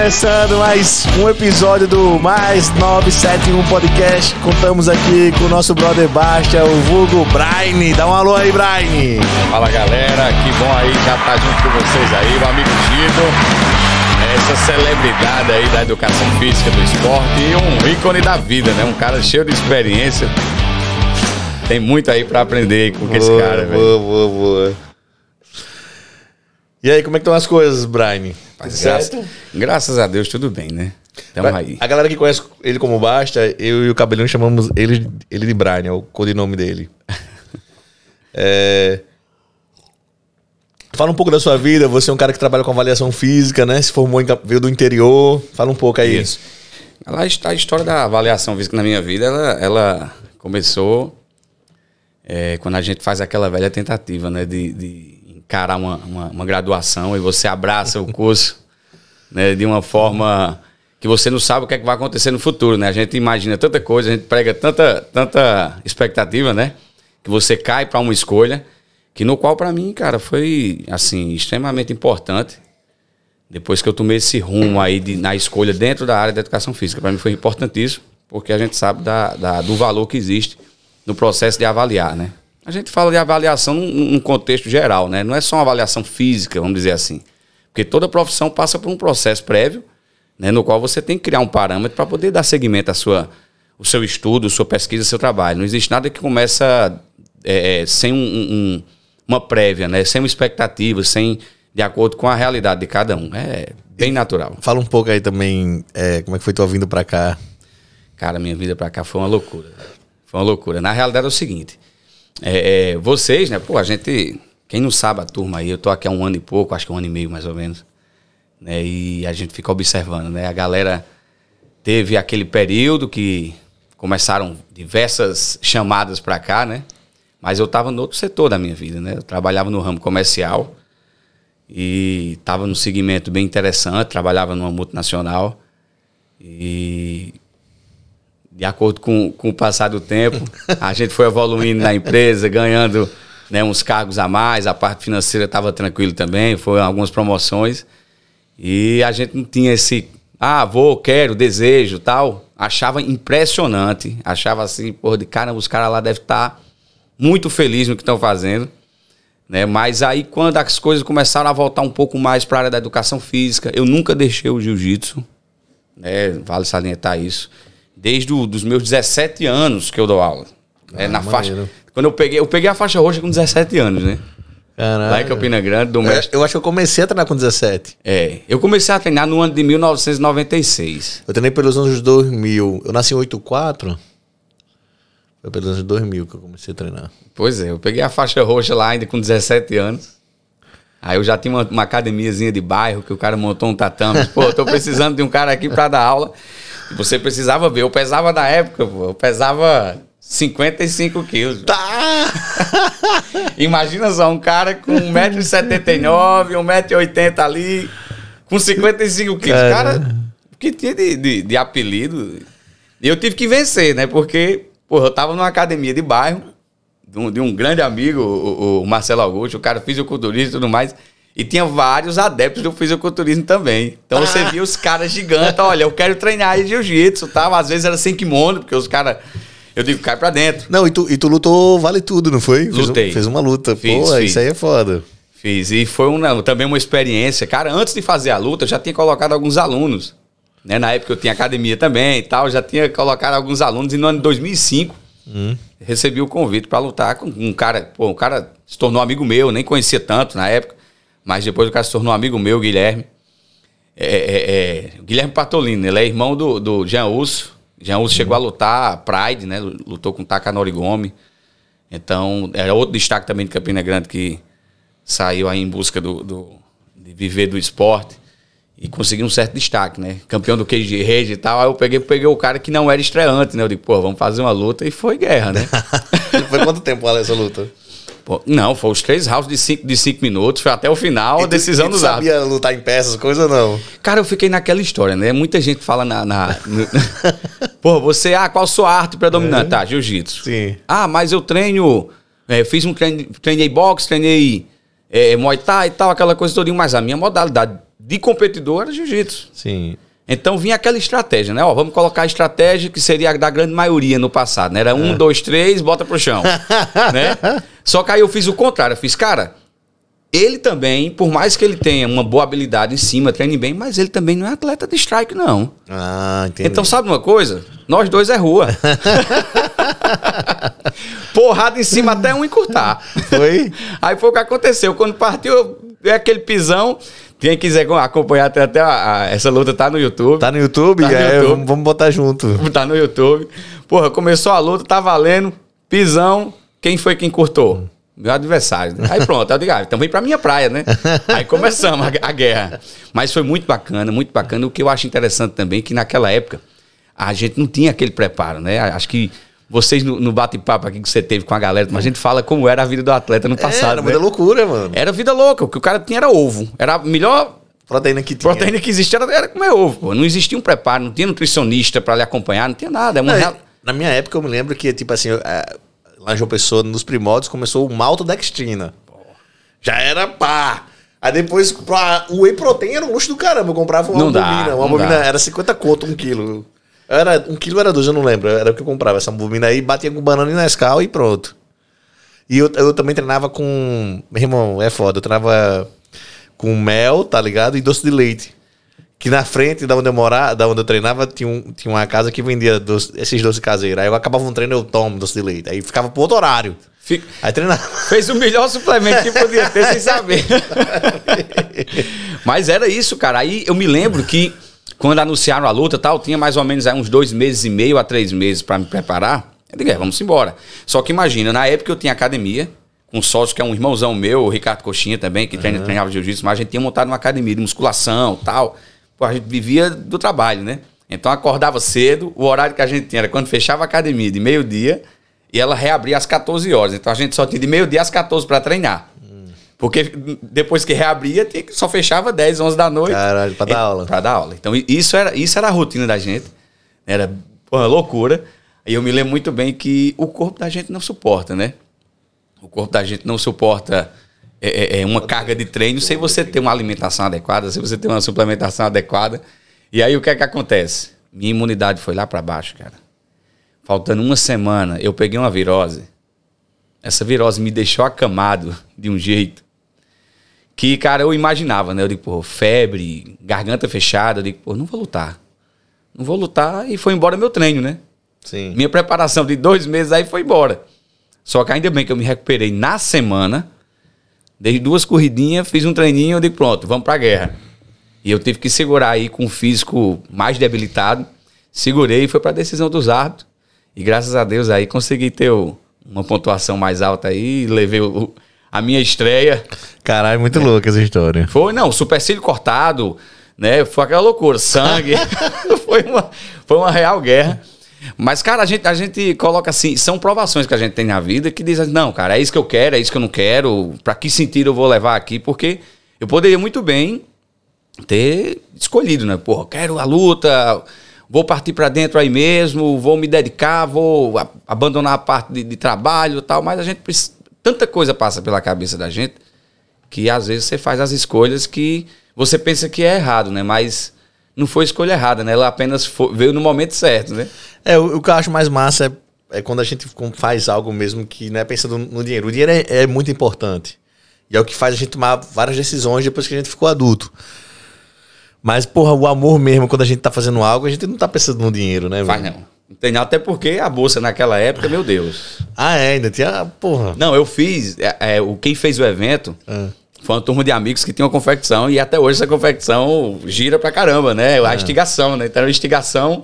começando mais um episódio do Mais 971 Podcast. Contamos aqui com o nosso brother Bastia, o vulgo Braine. Dá um alô aí, Braine. Fala galera, que bom aí já tá junto com vocês aí, o amigo Tito. Essa celebridade aí da educação física, do esporte e um ícone da vida, né? Um cara cheio de experiência. Tem muito aí pra aprender com esse cara, velho. Boa, boa, boa. E aí, como é que estão as coisas, Braine? Graças, graças a Deus, tudo bem, né? Tamo aí. A galera que conhece ele como Basta, eu e o Cabelinho chamamos ele, ele de Brian, é o codinome dele. é... Fala um pouco da sua vida, você é um cara que trabalha com avaliação física, né? Se formou, em, veio do interior. Fala um pouco aí. Isso. A história da avaliação física na minha vida, ela, ela começou é, quando a gente faz aquela velha tentativa, né? De, de encarar uma, uma, uma graduação e você abraça o curso né, de uma forma que você não sabe o que, é que vai acontecer no futuro, né? A gente imagina tanta coisa, a gente prega tanta, tanta expectativa, né? Que você cai para uma escolha que no qual para mim, cara, foi assim extremamente importante. Depois que eu tomei esse rumo aí de, na escolha dentro da área da educação física, para mim foi importantíssimo, porque a gente sabe da, da, do valor que existe no processo de avaliar, né? A gente fala de avaliação num, num contexto geral, né? Não é só uma avaliação física, vamos dizer assim. Porque toda profissão passa por um processo prévio, né, no qual você tem que criar um parâmetro para poder dar seguimento à sua, o seu estudo, sua pesquisa, seu trabalho. Não existe nada que começa é, é, sem um, um, uma prévia, né, sem uma expectativa, sem de acordo com a realidade de cada um. É bem natural. Fala um pouco aí também é, como é que foi tua vinda para cá. Cara, minha vida para cá foi uma loucura. Foi uma loucura. Na realidade é o seguinte, é, é, vocês, né? Pô, a gente. Quem não sabe a turma aí, eu tô aqui há um ano e pouco, acho que um ano e meio mais ou menos. Né, e a gente fica observando, né? A galera teve aquele período que começaram diversas chamadas para cá, né? Mas eu estava no outro setor da minha vida, né? Eu trabalhava no ramo comercial e estava num segmento bem interessante, trabalhava numa multinacional e de acordo com, com o passar do tempo, a gente foi evoluindo na empresa, ganhando né, uns cargos a mais, a parte financeira estava tranquilo também, foram algumas promoções. E a gente não tinha esse, ah, vou, quero, desejo tal. Achava impressionante, achava assim, porra, de caramba, os caras lá devem estar tá muito felizes no que estão fazendo. Né? Mas aí, quando as coisas começaram a voltar um pouco mais para a área da educação física, eu nunca deixei o jiu-jitsu, né? vale salientar isso desde os meus 17 anos que eu dou aula. É, ah, é, na faixa. Quando eu peguei, eu peguei a faixa roxa com 17 anos, né? Caralho. Lá em Campina Grande, do mestre. Eu acho que eu comecei a treinar com 17. É. Eu comecei a treinar no ano de 1996. Eu treinei pelos anos 2000. Eu nasci em 84. Foi pelos anos 2000 que eu comecei a treinar. Pois é, eu peguei a faixa roxa lá ainda com 17 anos. Aí eu já tinha uma, uma academiazinha de bairro que o cara montou um tatame. Pô, tô precisando de um cara aqui para dar aula. Você precisava ver. Eu pesava na época, pô, eu pesava 55 quilos. Tá! Imagina só, um cara com 1,79m, 1,80m ali, com 55 quilos. É. Cara, que tinha de, de, de apelido? E eu tive que vencer, né? Porque, porra, eu tava numa academia de bairro, de um, de um grande amigo, o, o Marcelo Augusto, o cara fisiculturista e tudo mais. E tinha vários adeptos do fisiculturismo também. Então ah. você via os caras gigantes, olha, eu quero treinar jiu-jitsu, tal. Às vezes era sem kimono, porque os caras. Eu digo, cai pra dentro. Não, e tu, e tu lutou vale tudo, não foi? Lutei. Fez, fez uma luta. Fiz, Pô, fiz. isso aí é foda. Fiz. E foi uma, também uma experiência. Cara, antes de fazer a luta, eu já tinha colocado alguns alunos. Né? Na época eu tinha academia também e tal, já tinha colocado alguns alunos. E no ano de 2005, hum. recebi o convite para lutar com um cara. Pô, um cara se tornou amigo meu, nem conhecia tanto na época. Mas depois o cara se tornou amigo meu, Guilherme. É, é, é, Guilherme Patolino, ele é irmão do, do Jean Uso. Jean Uso uhum. chegou a lutar Pride, né? Lutou com Takanori Gomes. Então, era outro destaque também de Campina Grande que saiu aí em busca do, do de viver do esporte e conseguiu um certo destaque, né? Campeão do Cage Rage e tal. Aí eu peguei, peguei o cara que não era estreante, né? Eu digo, pô, vamos fazer uma luta e foi guerra, né? foi quanto tempo essa luta? Pô, não, foi os três rounds de cinco, de cinco minutos, foi até o final, a decisão dos árbitros. sabia lutar em peças, coisa não? Cara, eu fiquei naquela história, né? Muita gente fala na... na no... Pô, você, ah, qual sua arte predominante? É. Tá, jiu-jitsu. Sim. Ah, mas eu treino, é, fiz um treino, treinei boxe, treinei é, muay thai e tal, aquela coisa toda, mas a minha modalidade de competidor era jiu-jitsu. Sim. Então vinha aquela estratégia, né? Ó, vamos colocar a estratégia que seria a da grande maioria no passado, né? Era um, dois, três, bota pro chão. né? Só que aí eu fiz o contrário. Eu fiz, cara, ele também, por mais que ele tenha uma boa habilidade em cima, treine bem, mas ele também não é atleta de strike, não. Ah, entendi. Então, sabe uma coisa? Nós dois é rua. Porrada em cima até um encurtar. Foi? Aí foi o que aconteceu. Quando partiu, é aquele pisão. Quem quiser acompanhar até, até a, a, essa luta tá no YouTube. Tá no YouTube? Tá no é, YouTube. Vamos, vamos botar junto. Tá no YouTube. Porra, começou a luta, tá valendo. Pisão. Quem foi quem cortou? Meu adversário. né? Aí pronto, eu digo, ah, então vem pra minha praia, né? Aí começamos a, a guerra. Mas foi muito bacana, muito bacana. O que eu acho interessante também é que naquela época a gente não tinha aquele preparo, né? Acho que vocês no, no bate-papo aqui que você teve com a galera, mas a gente fala como era a vida do atleta no passado. Era né? muita loucura, mano. Era vida louca. O que o cara tinha era ovo. Era a melhor Proteína que tinha. proteína que existia era, era comer ovo. Pô. Não existia um preparo, não tinha nutricionista pra lhe acompanhar, não tinha nada. É uma Não, real- Na minha época, eu me lembro que, tipo assim, eu, é, lá em João Pessoa, nos primórdios, começou o maltodextrina. Já era pá. Aí depois, pra, o whey protein era um luxo do caramba. Eu comprava uma Não dá, bobina. Uma dá. era 50 conto, um quilo. Era, um quilo era dois, eu não lembro. Era o que eu comprava. Essa bobina aí, batia com banana e Nescau e pronto. E eu, eu também treinava com... Meu irmão, é foda. Eu treinava com mel, tá ligado? E doce de leite. Que na frente da onde eu morava, da onde eu treinava, tinha, um, tinha uma casa que vendia doce- esses doces caseiros. Aí eu acabava um treino, eu tomo doce de leite. Aí ficava pro outro horário. Fica- Aí treinava. Fez o melhor suplemento que podia ter sem saber. Mas era isso, cara. Aí eu me lembro que quando anunciaram a luta tal, tinha mais ou menos aí uns dois meses e meio a três meses pra me preparar. Eu digo, é, vamos embora. Só que imagina, na época eu tinha academia, com um sócio que é um irmãozão meu, o Ricardo Coxinha também, que treina, treinava jiu-jitsu, mas a gente tinha montado uma academia de musculação e tal. Pô, a gente vivia do trabalho, né? Então acordava cedo, o horário que a gente tinha era quando fechava a academia de meio-dia e ela reabria às 14 horas. Então a gente só tinha de meio-dia às 14 para treinar. Porque depois que reabria, só fechava 10, 11 da noite. Caralho, pra dar aula. Pra dar aula. Então isso era, isso era a rotina da gente. Era porra, loucura. E eu me lembro muito bem que o corpo da gente não suporta, né? O corpo da gente não suporta é, é, é, uma carga de treino sem você ter uma alimentação adequada, sem você ter uma suplementação adequada. E aí o que é que acontece? Minha imunidade foi lá pra baixo, cara. Faltando uma semana, eu peguei uma virose. Essa virose me deixou acamado de um jeito que, cara, eu imaginava, né? Eu digo, pô, febre, garganta fechada. Eu digo, pô, não vou lutar. Não vou lutar. E foi embora meu treino, né? Sim. Minha preparação de dois meses aí foi embora. Só que ainda bem que eu me recuperei na semana. Dei duas corridinhas, fiz um treininho, eu digo, pronto, vamos pra guerra. E eu tive que segurar aí com o físico mais debilitado. Segurei e foi pra decisão dos árbitros. E graças a Deus aí consegui ter uma pontuação mais alta aí. Levei o- a minha estreia. Caralho, muito louca essa história. Foi, não, supercílio cortado, né? Foi aquela loucura, sangue. foi, uma, foi uma real guerra. Mas, cara, a gente, a gente coloca assim, são provações que a gente tem na vida que dizem, não, cara, é isso que eu quero, é isso que eu não quero, pra que sentido eu vou levar aqui? Porque eu poderia muito bem ter escolhido, né? Pô, quero a luta, vou partir pra dentro aí mesmo, vou me dedicar, vou abandonar a parte de, de trabalho e tal, mas a gente precisa, tanta coisa passa pela cabeça da gente que às vezes você faz as escolhas que você pensa que é errado, né? Mas não foi escolha errada, né? Ela apenas fo- veio no momento certo, né? É, o, o que eu acho mais massa é, é quando a gente faz algo mesmo que não é pensando no dinheiro. O dinheiro é, é muito importante. E é o que faz a gente tomar várias decisões depois que a gente ficou adulto. Mas, porra, o amor mesmo, quando a gente tá fazendo algo, a gente não tá pensando no dinheiro, né? Faz não. Nada, até porque a bolsa naquela época, meu Deus. Ah, é, ainda tinha. Porra. Não, eu fiz. é, é, o quem fez o evento Ah. foi uma turma de amigos que tinha uma confecção e até hoje essa confecção gira pra caramba, né? Ah. A instigação, né? Então, a instigação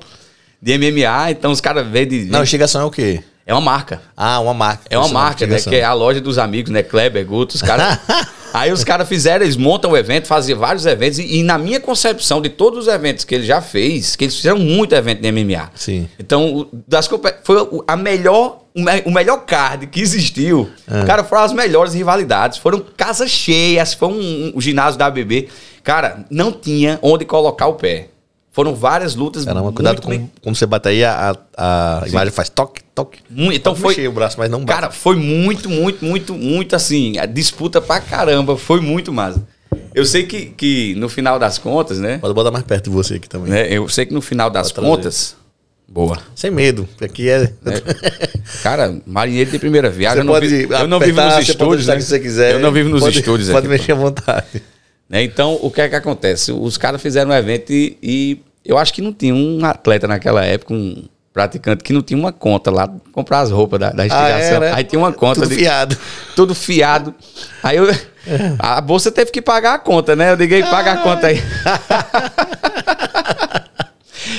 de MMA, então os caras veem de. Não, instigação é o quê? É uma marca. Ah, uma marca. É uma Isso, marca, né? Que é a loja dos amigos, né? Kleber, Guto, os caras. Aí os caras fizeram, eles montam o evento, faziam vários eventos, e, e na minha concepção de todos os eventos que ele já fez, que eles fizeram muito evento de MMA. Sim. Então, das, foi o- a melhor, o, me- o melhor card que existiu. É. Cara, foram as melhores rivalidades. Foram casas cheias, foi um, um ginásio da ABB. Cara, não tinha onde colocar o pé. Foram várias lutas. Caramba, cuidado muito com bem- quando você bate aí, a, a a imagem faz toque, toque. Mu- Então Pode foi. o braço, mas não bate. Cara, foi muito, muito, muito, muito assim. A disputa pra caramba. Foi muito massa. Eu sei que, que no final das contas, né? Pode botar mais perto de você aqui também. né, Eu sei que no final das Pode contas. Boa. Sem medo, porque aqui é. né, Cara, marinheiro de primeira viagem. Você Eu não, pode vi- eu não vivo apertar, nos estúdios. né? você quiser. Eu não vivo nos Pode- estúdios Pode aqui, mexer à vontade. né? Então, o que é que acontece? Os caras fizeram um evento e, e eu acho que não tinha um atleta naquela época, um praticante, que não tinha uma conta lá pra comprar as roupas da, da Ah, instigação. era? Aí tinha uma conta Tudo de- fiado. tudo fiado. Aí eu, a bolsa teve que pagar a conta, né? Eu liguei, paga a conta aí.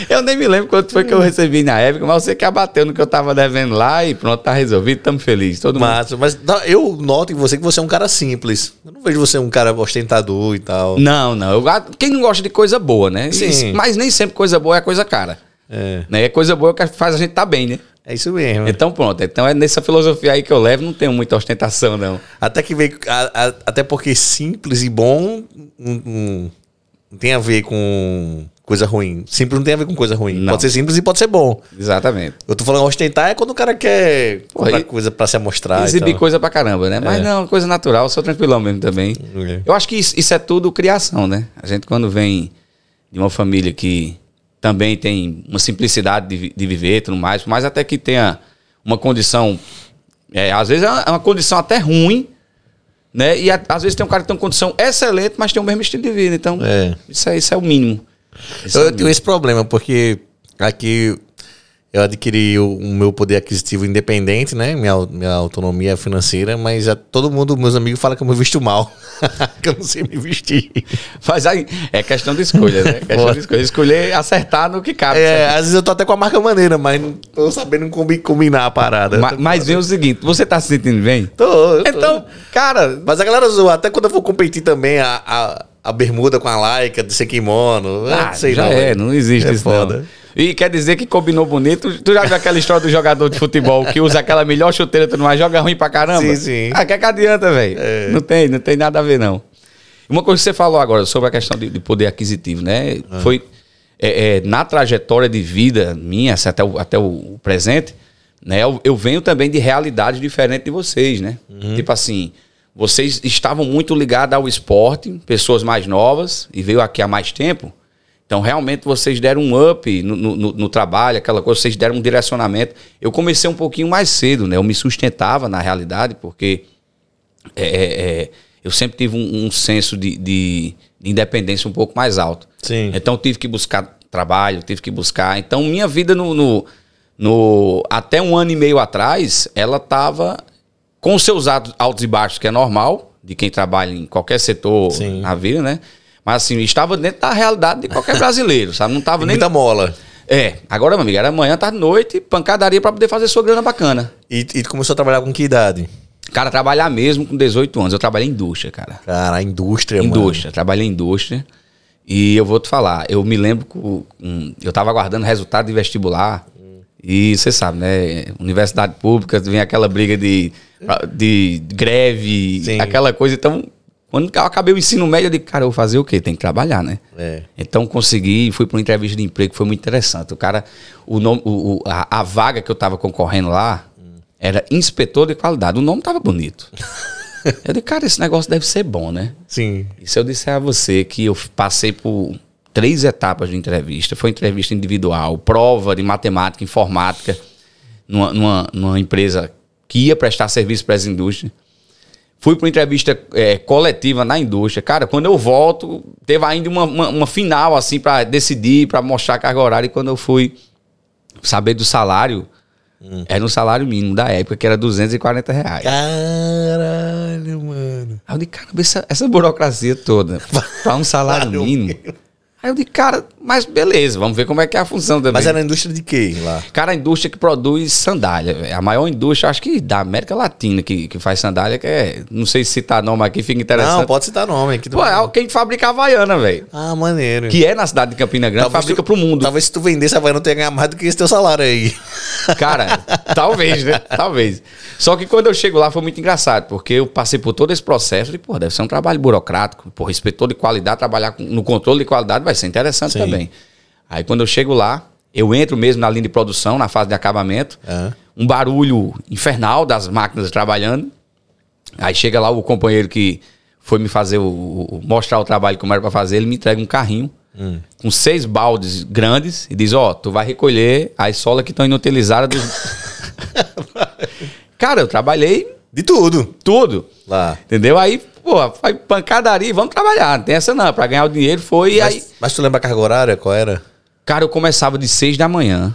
Eu nem me lembro quanto foi que eu recebi na época, mas você que abateu no que eu tava devendo lá e pronto, tá resolvido, tamo felizes. Todo mundo. Massa, mas não, eu noto em você que você é um cara simples. Eu não vejo você um cara ostentador e tal. Não, não. Eu, quem não gosta de coisa boa, né? Sim. Mas nem sempre coisa boa é coisa cara. É, Né? É coisa boa que faz a gente tá bem, né? é isso mesmo. Então pronto. Então é nessa filosofia aí que eu levo, não tenho muita ostentação, não. Até que veio. a- a- até porque simples e bom não, não- não tem a ver com coisa ruim. Simples não tem a ver com coisa ruim. Não. Pode ser simples e pode ser bom. Exatamente. Eu tô falando ostentar é quando o cara quer comprar coisa pra se amostrar. Exibir coisa pra caramba, né? Mas É. não, coisa natural, sou tranquilão mesmo também. É. Eu acho que isso, isso é tudo criação, né? A gente quando vem de uma família que também tem uma simplicidade de, de viver e tudo mais, mas até que tenha uma condição, é, às vezes é uma, é uma condição até ruim, né? E a- às vezes tem um cara que tem uma condição excelente, mas tem o mesmo estilo de vida. Então, É. isso, é, isso é o mínimo. Isso é Eu tenho esse problema, porque aqui eu adquiri o, o meu poder aquisitivo independente, né? Minha, minha autonomia financeira, mas a, todo mundo, meus amigos, falam que eu me visto mal. que eu não sei me vestir. Mas aí é questão de escolha, né? Questão de escolha. Escolher acertar no que cabe. É, às vezes eu tô até com a marca maneira, mas não tô sabendo combi- combinar a parada. Ma- Mas vem o seguinte, você tá se sentindo bem? Tô, eu tô. Então, cara, Mas a galera zoa, até quando eu for competir também, a, a, a bermuda com a laica de kimono. ah, não sei já não, é, velho. não existe É isso foda. não. E quer dizer que combinou bonito. Tu já viu aquela história do jogador de futebol que usa aquela melhor chuteira e tudo mais, joga ruim pra caramba? Sim, sim. Ah, que é que adianta, velho? É. Não tem, não tem nada a ver, não. Uma coisa que você falou agora sobre a questão de, de poder aquisitivo, né? Ah. Foi é, é, na trajetória de vida minha, assim, até o, até o presente, né? Eu, eu venho também de realidade diferente de vocês, né? Uhum. Tipo assim, vocês estavam muito ligados ao esporte, pessoas mais novas, e veio aqui há mais tempo. Então, realmente, vocês deram um up no, no- no- trabalho, aquela coisa, vocês deram um direcionamento. Eu comecei um pouquinho mais cedo, né? Eu me sustentava, na realidade, porque é, é, é, eu sempre tive um, um senso de, de- de independência um pouco mais alto. Sim. Então, eu tive que buscar trabalho, tive que buscar. Então, minha vida no, no- no- até um ano e meio atrás, ela estava com os seus altos, altos e baixos, que é normal, de quem trabalha em qualquer setor Sim. na vida, né? Mas assim, estava dentro da realidade de qualquer brasileiro, sabe? Não estava nem. muita mola. É, agora, meu amigo, era manhã, tarde, noite, pancadaria para poder fazer sua grana bacana. E, e tu começou a trabalhar com que idade? Cara, trabalhar mesmo com 18 anos. Eu trabalhei em indústria, cara. Cara, a indústria, mano. Indústria, trabalhei em indústria. E eu vou te falar, eu me lembro que eu tava aguardando resultado de vestibular. E você sabe, né? Universidade pública, vem aquela briga de, de greve, Sim. aquela coisa. Então, quando eu acabei o ensino médio, eu digo, cara, eu vou fazer o quê? Tem que trabalhar, né? É. Então consegui, fui para uma entrevista de emprego, foi muito interessante. O cara, o nome, o, a, a vaga que eu tava concorrendo lá era inspetor de qualidade. O nome tava bonito. eu disse, cara, esse negócio deve ser bom, né? Sim. E se eu disser a você que eu passei por três etapas de entrevista, foi entrevista individual, prova de matemática, informática, numa, numa, numa empresa que ia prestar serviço para as indústrias. Fui para uma entrevista é, coletiva na indústria. Cara, quando eu volto, teve ainda uma, uma, uma final, assim, para decidir, para mostrar a carga horária. E quando eu fui saber do salário, era um salário mínimo da época, que era 240 reais. Caralho, mano. Aí eu disse, caramba, essa, essa burocracia toda, para um Salário mínimo. Aí eu disse, cara, mas beleza, vamos ver como é que é a função também. Mas era a indústria de quê lá? Cara, a indústria que produz sandália, a maior indústria, acho que da América Latina que, que faz sandália, que é, não sei se citar nome aqui, fica interessante. Não, pode citar nome aqui. Pô, é quem fabrica a Havaiana, velho. Ah, maneiro. Que é na cidade de Campina Grande, Talvez fabrica tu- pro mundo. Talvez se tu vendesse a Havaiana, tu ia ganhar mais do que esse teu salário aí. Cara, talvez, né? Talvez. Só que quando eu chego lá foi muito engraçado, porque eu passei por todo esse processo e, pô, deve ser um trabalho burocrático. Pô, inspetor de qualidade, trabalhar com- no controle de qualidade vai ser interessante Sim. também. Aí quando eu chego lá, eu entro mesmo na linha de produção, na fase de acabamento, Ah. um barulho infernal das máquinas trabalhando. Aí chega lá o companheiro que foi me fazer o, o- mostrar o trabalho como era pra fazer, ele me entrega um carrinho Hum. com seis baldes grandes e diz, ó, tu vai recolher as solas que estão inutilizadas dos... Cara, eu trabalhei De tudo. tudo. Lá. Entendeu? Aí, pô, foi pancadaria, vamos trabalhar. Não tem essa não. Pra ganhar o dinheiro foi. E aí, Mas, mas tu lembra a carga horária? Qual era? cara, eu começava de seis da manhã.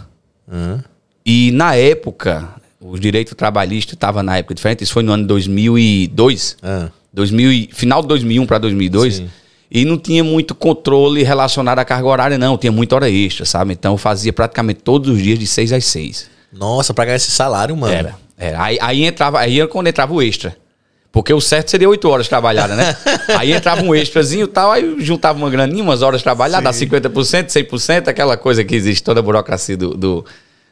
Hum. E na época, o direito trabalhista estava na época diferente. Isso foi no ano 2002. Ah. 2000 e- final de 2001 para 2002. Sim. E não tinha muito controle relacionado à carga horária, não. Tinha muita hora extra, sabe? Então eu fazia praticamente todos os dias de seis às seis. Nossa, pra ganhar esse salário, mano. Era. era. Aí, aí entrava, aí era quando entrava o extra. Porque o certo seria oito horas trabalhadas, né? aí entrava um extrazinho e tal, aí juntava uma graninha, umas horas trabalhadas, dá 50%, 100%, aquela coisa que existe, toda a burocracia do, do,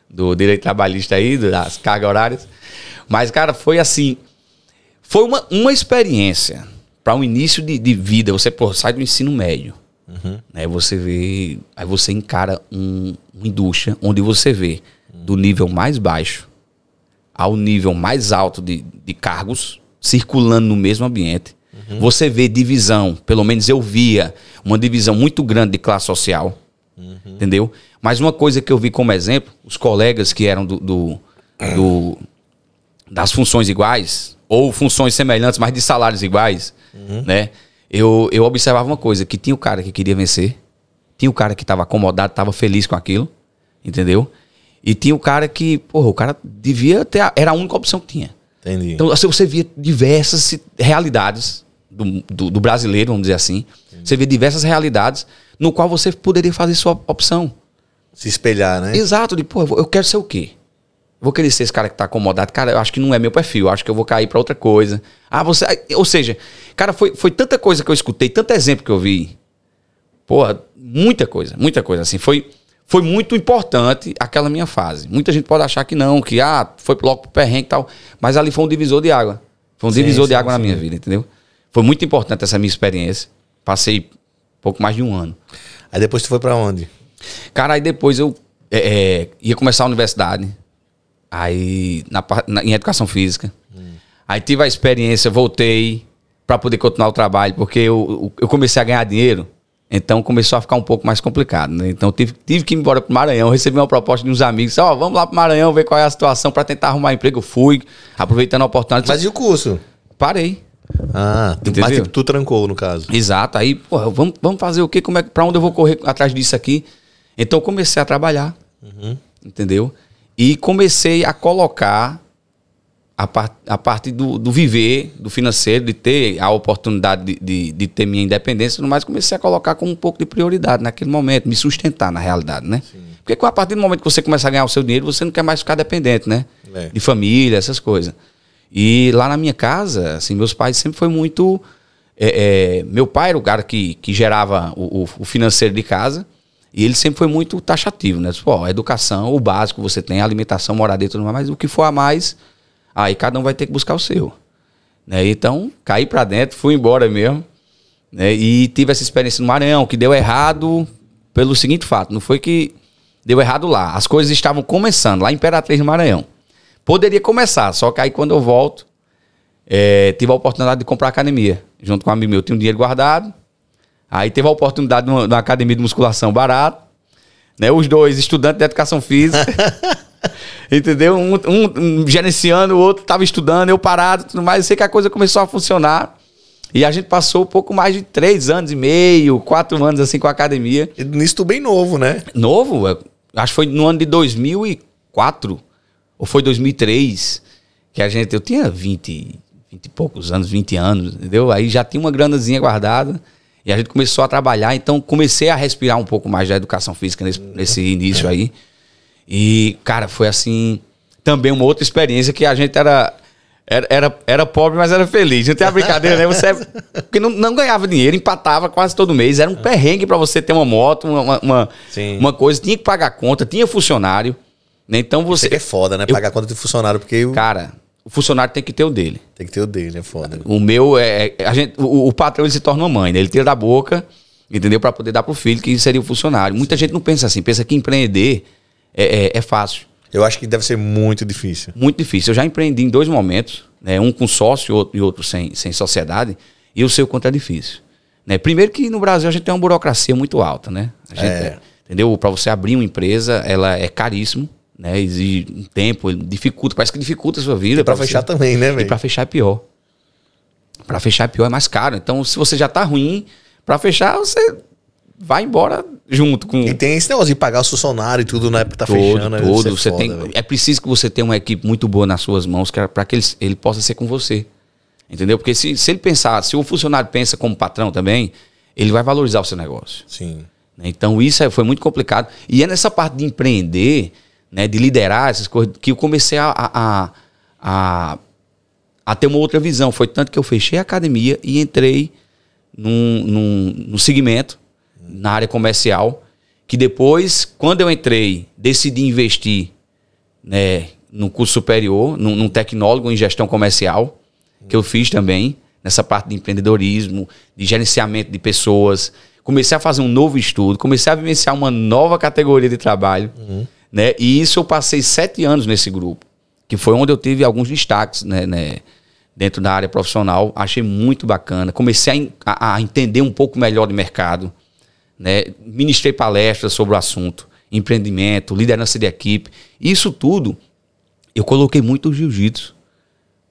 do direito trabalhista aí, das cargas horárias. Mas, cara, foi assim. Foi uma, uma experiência para um início de, de vida. Você pô, sai do ensino médio. Aí você vê. Aí você encara um, uma indústria onde você vê do nível mais baixo ao nível mais alto de, de cargos circulando no mesmo ambiente. Você vê divisão, pelo menos eu via uma divisão muito grande de classe social. Entendeu? Mas uma coisa que eu vi como exemplo, os colegas que eram do, do- do- das funções iguais, ou funções semelhantes, mas de salários iguais, né? Eu, eu observava uma coisa, que tinha o cara que queria vencer, tinha o cara que estava acomodado, estava feliz com aquilo, entendeu? E tinha o cara que, porra, o cara devia ter, a- era a única opção que tinha. Entendi. Então, assim, você via diversas realidades do, do, do brasileiro, vamos dizer assim. Você via diversas realidades no qual você poderia fazer sua opção. Se espelhar, né? Exato, de, pô, eu quero ser o quê? Vou querer ser esse cara que tá acomodado. Cara, eu acho que não é meu perfil. Acho que eu vou cair pra outra coisa. Ah, você. Ou seja, cara, foi, foi tanta coisa que eu escutei, tanto exemplo que eu vi. Porra, muita coisa, muita coisa. Assim, foi, foi muito importante aquela minha fase. Muita gente pode achar que não, que ah, foi logo pro perrengue e tal. Mas ali foi um divisor de água. Foi um Sim, divisor de sim, água na sim. minha vida, entendeu? Foi muito importante essa minha experiência. Passei pouco mais de um ano. Aí depois tu foi pra onde? Cara, aí depois eu é, é, ia começar a universidade. Aí, na, na- em educação física. Aí tive a experiência, voltei para poder continuar o trabalho, porque eu, eu comecei a ganhar dinheiro. Então começou a ficar um pouco mais complicado, né? Então tive, tive que ir embora pro Maranhão. Recebi uma proposta de uns amigos, ó, vamos lá pro Maranhão ver qual é a situação para tentar arrumar emprego. Eu fui, aproveitando a oportunidade. Mas e o curso? parei. Ah, Entendeu? mas tipo, tu trancou, no caso. Exato. Aí, porra, vamos, vamos fazer o quê? Como é, que- pra onde eu vou correr atrás disso aqui? Então eu comecei a trabalhar. Entendeu? E comecei a colocar a, par, a parte do, do viver, do financeiro, de ter a oportunidade de, de, de ter minha independência, mais, comecei a colocar com um pouco de prioridade naquele momento, me sustentar na realidade, né? Porque a partir do momento que você começa a ganhar o seu dinheiro, você não quer mais ficar dependente, né? É. De família, essas coisas. E lá na minha casa, assim, meus pais sempre foi muito. é, é, meu pai era o cara que, que gerava o, o- financeiro de casa. E ele sempre foi muito taxativo, né? Pô, a educação, o básico você tem, a alimentação, moradia e tudo mais, mas o que for a mais, aí cada um vai ter que buscar o seu. Né? Então, caí pra dentro, fui embora mesmo. Né? E tive essa experiência no Maranhão, que deu errado pelo seguinte fato: não foi que deu errado lá, as coisas estavam começando, lá em Imperatriz no Maranhão. Poderia começar, só que aí quando eu volto, é, tive a oportunidade de comprar academia. Junto com um amigo meu, tinha um dinheiro guardado. Aí teve a oportunidade de uma, de uma academia de musculação barato. Né? Os dois estudantes de educação física. Entendeu? Um, um- um gerenciando, o outro estava estudando, eu parado, tudo mais. Eu sei que a coisa começou a funcionar. E a gente passou um pouco mais de três anos e meio, quatro anos assim com a academia. E nisso tu bem novo, né? Novo, eu acho que foi no ano de 2004 ou foi 2003 que a gente, eu tinha 20, 20 e poucos anos, 20 anos, entendeu? Aí já tinha uma granazinha guardada e a gente começou a trabalhar, então comecei a respirar um pouco mais da educação física nesse, nesse início aí. E, cara, foi assim, também uma outra experiência que a gente era era, era, era pobre, mas era feliz. Não tem a brincadeira, né? Você porque não, não ganhava dinheiro, empatava quase todo mês. Era um perrengue para você ter uma moto, uma, uma, uma, Sim. coisa. Tinha que pagar conta, tinha funcionário. Né? Então Você que é foda, né? Pagar conta de funcionário, porque o- Cara, o funcionário tem que ter o dele. tem que ter o dele, é foda. O meu é. A gente, o, o patrão ele se torna uma mãe, né? Ele tira da boca, entendeu? Para poder dar pro filho, que seria o funcionário. Muita gente não pensa assim, pensa que empreender é, é, é fácil. Eu acho que deve ser muito difícil. Muito difícil. Eu já empreendi em dois momentos, né? Um com sócio e outro, e outro sem, sem sociedade. E eu sei o quanto é difícil. Né? Primeiro que no Brasil a gente tem uma burocracia muito alta, né? Gente, É. Entendeu? Para você abrir uma empresa, ela é caríssimo, né? Exige um tempo, dificulta, parece que dificulta a sua vida. Você- fechar também, né, E velho? para fechar é pior. Para fechar é pior, é mais caro. Então, se você já tá ruim, para fechar você vai embora junto com E tem esse negócio de pagar o funcionário e tudo na época que tá todo, fechando. né? todo. Ser Você foda, tem, é preciso que você tenha uma equipe muito boa nas suas mãos para que ele, ele possa ser com você. Entendeu? Porque se, se ele pensar, se o funcionário pensa como patrão também, ele vai valorizar o seu negócio. Sim. né? Então isso é- foi muito complicado. E é nessa parte de empreender, né, de liderar essas coisas, que eu comecei a, a, a, a, a ter uma outra visão. Foi tanto que eu fechei a academia e entrei num, num, num segmento na área comercial, que depois, quando eu entrei, decidi investir né, no curso superior, num, num tecnólogo em gestão comercial, que eu fiz também, nessa parte de empreendedorismo, de gerenciamento de pessoas. Comecei a fazer um novo estudo, comecei a vivenciar uma nova categoria de trabalho. Né? E isso eu passei sete anos nesse grupo, que foi onde eu tive alguns destaques né, né, dentro da área profissional. Achei muito bacana. Comecei a, a entender um pouco melhor de mercado né? Ministrei palestras sobre o assunto, empreendimento, liderança de equipe. Isso tudo eu coloquei muito o jiu-jitsu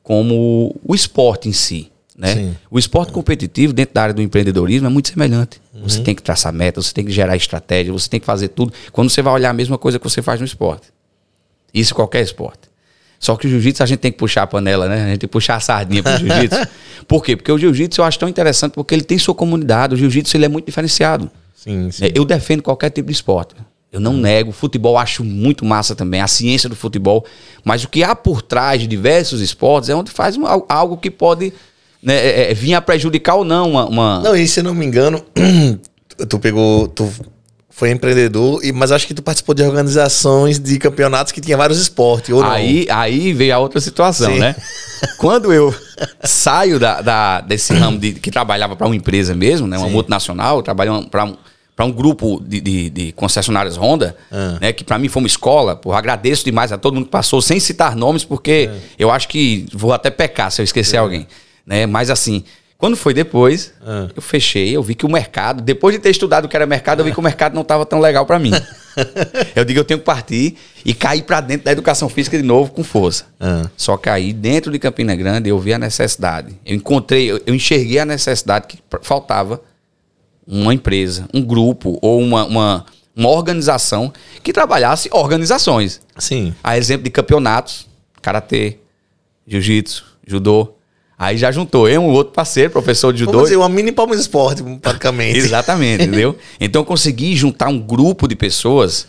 como o esporte em si. Né? O esporte competitivo dentro da área do empreendedorismo é muito semelhante. Você tem que traçar metas, você tem que gerar estratégia, você tem que fazer tudo. Quando você vai olhar a mesma coisa que você faz no esporte. Isso em qualquer esporte. Só que o jiu-jitsu a gente tem que puxar a panela, né? A gente tem que puxar a sardinha pro jiu-jitsu. Por quê? Porque o jiu-jitsu eu acho tão interessante porque ele tem sua comunidade. O jiu-jitsu ele é muito diferenciado. Sim, sim. É, Eu defendo qualquer tipo de esporte. Eu não nego. Futebol acho muito massa também, a ciência do futebol. Mas o que há por trás de diversos esportes é onde faz um- al- algo que pode né, é, é, vir a prejudicar ou não uma. uma- Não, e se eu não me engano, tu pegou. Tu foi empreendedor, e- mas acho que tu participou de organizações de campeonatos que tinha vários esportes, ou não? Aí, aí veio a outra situação, Sim. né? Quando eu saio da, da- desse ramo de, que trabalhava para uma empresa mesmo, né? Uma Sim. multinacional, eu para um, pra um grupo de, de- de concessionárias Honda, Ah. né? Que para mim foi uma escola. Porra, agradeço demais a todo mundo que passou, sem citar nomes, porque eu acho que vou até pecar se eu esquecer alguém. Né? Mas assim, quando foi depois, Ah. eu fechei, eu vi que o mercado, depois de ter estudado o que era mercado, eu vi que o mercado não estava tão legal para mim. eu digo, eu tenho que partir e cair para dentro da educação física de novo com força. Ah. Só que aí, dentro de Campina Grande, eu vi a necessidade. Eu encontrei, eu, eu enxerguei a necessidade que faltava uma empresa, um grupo ou uma, uma, uma organização que trabalhasse organizações. Sim. A exemplo de campeonatos, karatê, jiu-jitsu, judô. Aí já juntou eu um outro parceiro, professor de judô. Vamos dizer, uma mini Palmas Esporte, praticamente. Exatamente, entendeu? Então eu consegui juntar um grupo de pessoas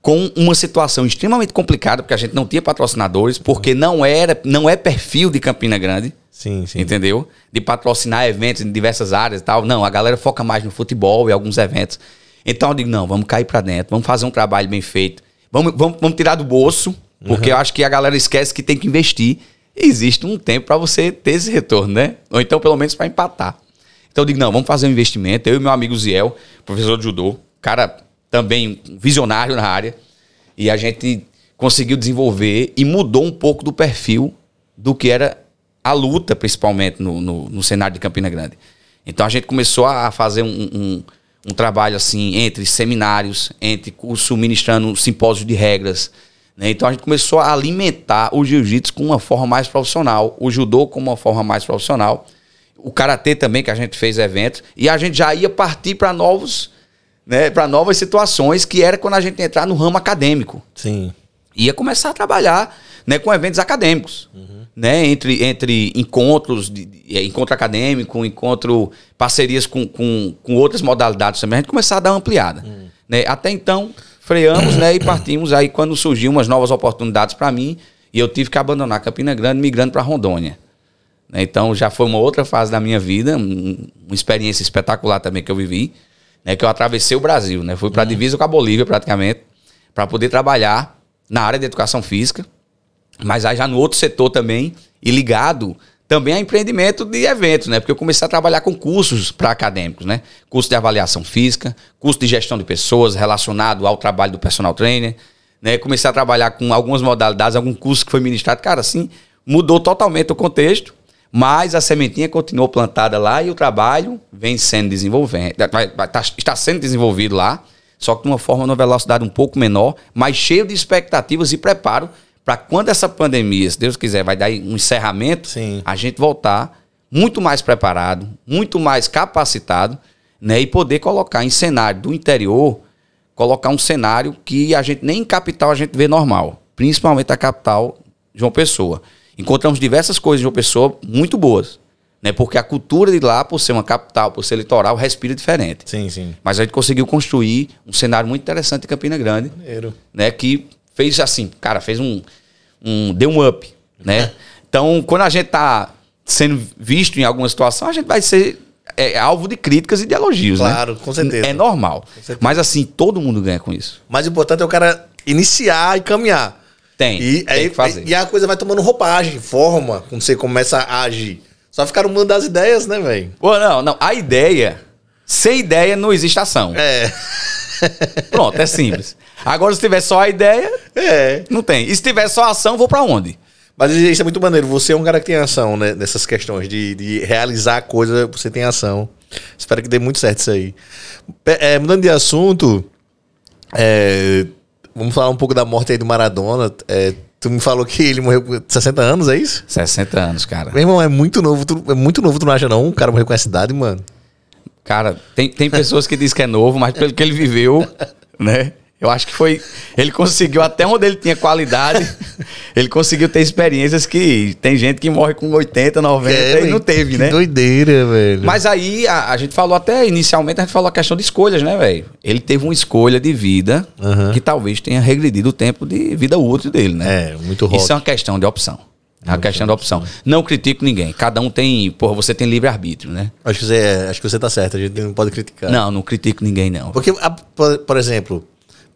com uma situação extremamente complicada, porque a gente não tinha patrocinadores, porque não era, não é perfil de Campina Grande, Sim, sim. entendeu? De patrocinar eventos em diversas áreas e tal. Não, a galera foca mais no futebol e alguns eventos. Então eu digo, não, vamos cair pra dentro, vamos fazer um trabalho bem feito. Vamos, vamos, vamos tirar do bolso, porque eu acho que a galera esquece que tem que investir. E existe um tempo pra você ter esse retorno, né? Ou então, pelo menos, pra empatar. Então eu digo, não, vamos fazer um investimento. Eu e meu amigo Ziel, professor de judô, cara também visionário na área. E a gente conseguiu desenvolver e mudou um pouco do perfil do que era a luta, principalmente no, no, no cenário de Campina Grande. Então a gente começou a fazer um, um, um trabalho assim entre seminários, entre curso ministrando simpósios de regras. né? Então a gente começou a alimentar o jiu-jitsu com uma forma mais profissional, o judô com uma forma mais profissional, o karatê também que a gente fez eventos e a gente já ia partir para novos, né, para novas situações que era quando a gente entrar no ramo acadêmico Sim. Ia começar a trabalhar né, com eventos acadêmicos. Né, entre, entre encontros, de, de- é, encontro acadêmico, encontro, parcerias com, com, com outras modalidades também, a gente começar a dar uma ampliada. Né? Até então, freamos né, e partimos aí quando surgiu umas novas oportunidades para mim e eu tive que abandonar Campina Grande, migrando para Rondônia. Né, Então já foi uma outra fase da minha vida, um- uma experiência espetacular também que eu vivi, né, que eu atravessei o Brasil, né, fui para a divisa com a Bolívia praticamente, para poder trabalhar na área de educação física, mas aí já no outro setor também e ligado também a empreendimento de eventos, né? Porque eu comecei a trabalhar com cursos para acadêmicos, né? Curso de avaliação física, curso de gestão de pessoas relacionado ao trabalho do personal trainer, né? Comecei a trabalhar com algumas modalidades, algum curso que foi ministrado, cara, assim, mudou totalmente o contexto, Mas a sementinha continuou plantada lá e o trabalho vem sendo vai, tá, está sendo desenvolvido lá, só que de uma forma, numa velocidade um pouco menor, mas cheio de expectativas e preparo para quando essa pandemia, se Deus quiser, vai dar um encerramento, Sim. a gente voltar muito mais preparado, muito mais capacitado, né? E poder colocar em cenário do interior, colocar um cenário que a gente nem em capital a gente vê normal, principalmente a capital João Pessoa. Encontramos diversas coisas em João Pessoa muito boas, né? Porque a cultura de lá, por ser uma capital, por ser litoral, respira diferente. Sim, sim. Mas a gente conseguiu construir um cenário muito interessante em Campina Grande, Maneiro. né? Que fez assim, cara, fez um, um deu um up, né? Então, quando a gente tá sendo visto em alguma situação, a gente vai ser é, alvo de críticas e de elogios, né? Claro, com certeza. É normal. certeza. Mas assim, todo mundo ganha com isso. Mas o importante é o cara iniciar e caminhar. Tem, E, tem aí, que fazer. e a coisa vai tomando roupagem, forma, quando você começa a agir. Só ficaram mudando as ideias, né, velho? Não, não. A ideia, sem ideia não existe ação. É. Pronto, é simples. Agora, se tiver só a ideia, É. não tem. E se tiver só ação, vou pra onde? Mas isso é muito maneiro. Você é um cara que tem ação, né? Nessas questões de, de realizar a coisa, você tem ação. Espero que dê muito certo isso aí. É, mudando de assunto, é, vamos falar um pouco da morte aí do Maradona. É, tu me falou que ele morreu com 60 anos, é isso? 60 anos, cara. Meu irmão, é muito novo. Tu, é muito novo, tu não acha, não? O cara morreu com essa idade, mano. Cara, tem, tem pessoas que dizem que é novo, mas pelo que ele viveu, né? Eu acho que foi. Ele conseguiu, até onde ele tinha qualidade, ele conseguiu ter experiências que tem gente que morre com 80, 90 e não teve, É, que né? doideira, velho. Mas aí a, a gente falou até inicialmente, a gente falou a questão de escolhas, né, velho? Ele teve uma escolha de vida Aham. que talvez tenha regredido o tempo de vida útil dele, né? É, muito rock. Isso é uma questão de opção. É uma questão de opção. Não critico ninguém. Cada um tem. Porra, você tem livre-arbítrio, né? Acho que, você, é, acho que você tá certo, a gente não pode criticar. Não, não critico ninguém, não. Porque, por exemplo,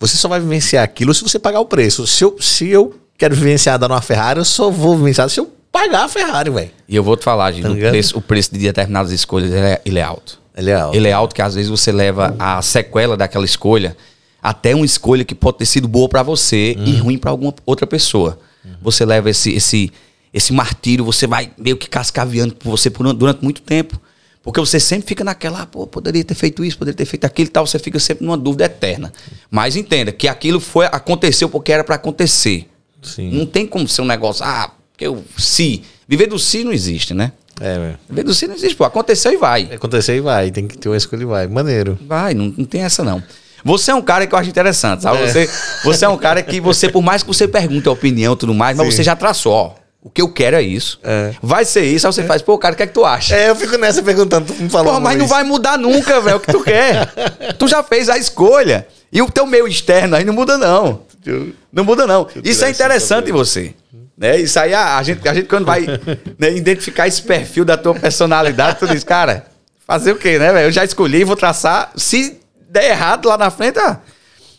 você só vai vivenciar aquilo se você pagar o preço. Se eu, se eu quero vivenciar dar uma Ferrari, eu só vou vivenciar se eu pagar a Ferrari, velho. E eu vou te falar, gente, Tá o, preço, o preço de determinadas escolhas ele é, ele é alto. Ele é alto. Ele é alto que às vezes você leva a sequela daquela escolha até uma escolha que pode ter sido boa pra você e ruim pra alguma outra pessoa. Você leva esse, esse, esse martírio, você vai meio que cascaviando por você por- durante muito tempo. Porque você sempre fica naquela, ah, pô, poderia ter feito isso, poderia ter feito aquilo e tal, você fica sempre numa dúvida eterna. Mas entenda que aquilo foi aconteceu porque era pra acontecer. Sim. Não tem como ser um negócio, ah, porque eu se. Viver do si não existe, né? É, velho. Viver do si não existe, pô. Aconteceu e vai. Acontecer e vai. Tem que ter uma escolha e vai. Maneiro. Vai, não, não tem essa não. Você é um cara que eu acho interessante, sabe? É. Você, você é um cara que você, por mais que você pergunte a opinião e tudo mais, mas Sim. você já traçou, ó. O que eu quero é isso. É. Vai ser isso, aí você faz, pô, cara, o que é que tu acha? É, eu fico nessa perguntando. Tu me falou. Porra, mas não vez. vai mudar nunca, velho, o que tu quer. tu já fez a escolha. E o teu meio externo aí não muda, não. Eu- Não muda, não. Isso é interessante em você. Né? Isso aí, a, a gente, a gente quando vai né, identificar esse perfil da tua personalidade, tu diz, cara, fazer o quê, né, velho? Eu já escolhi, vou traçar. Se der errado lá na frente, ah,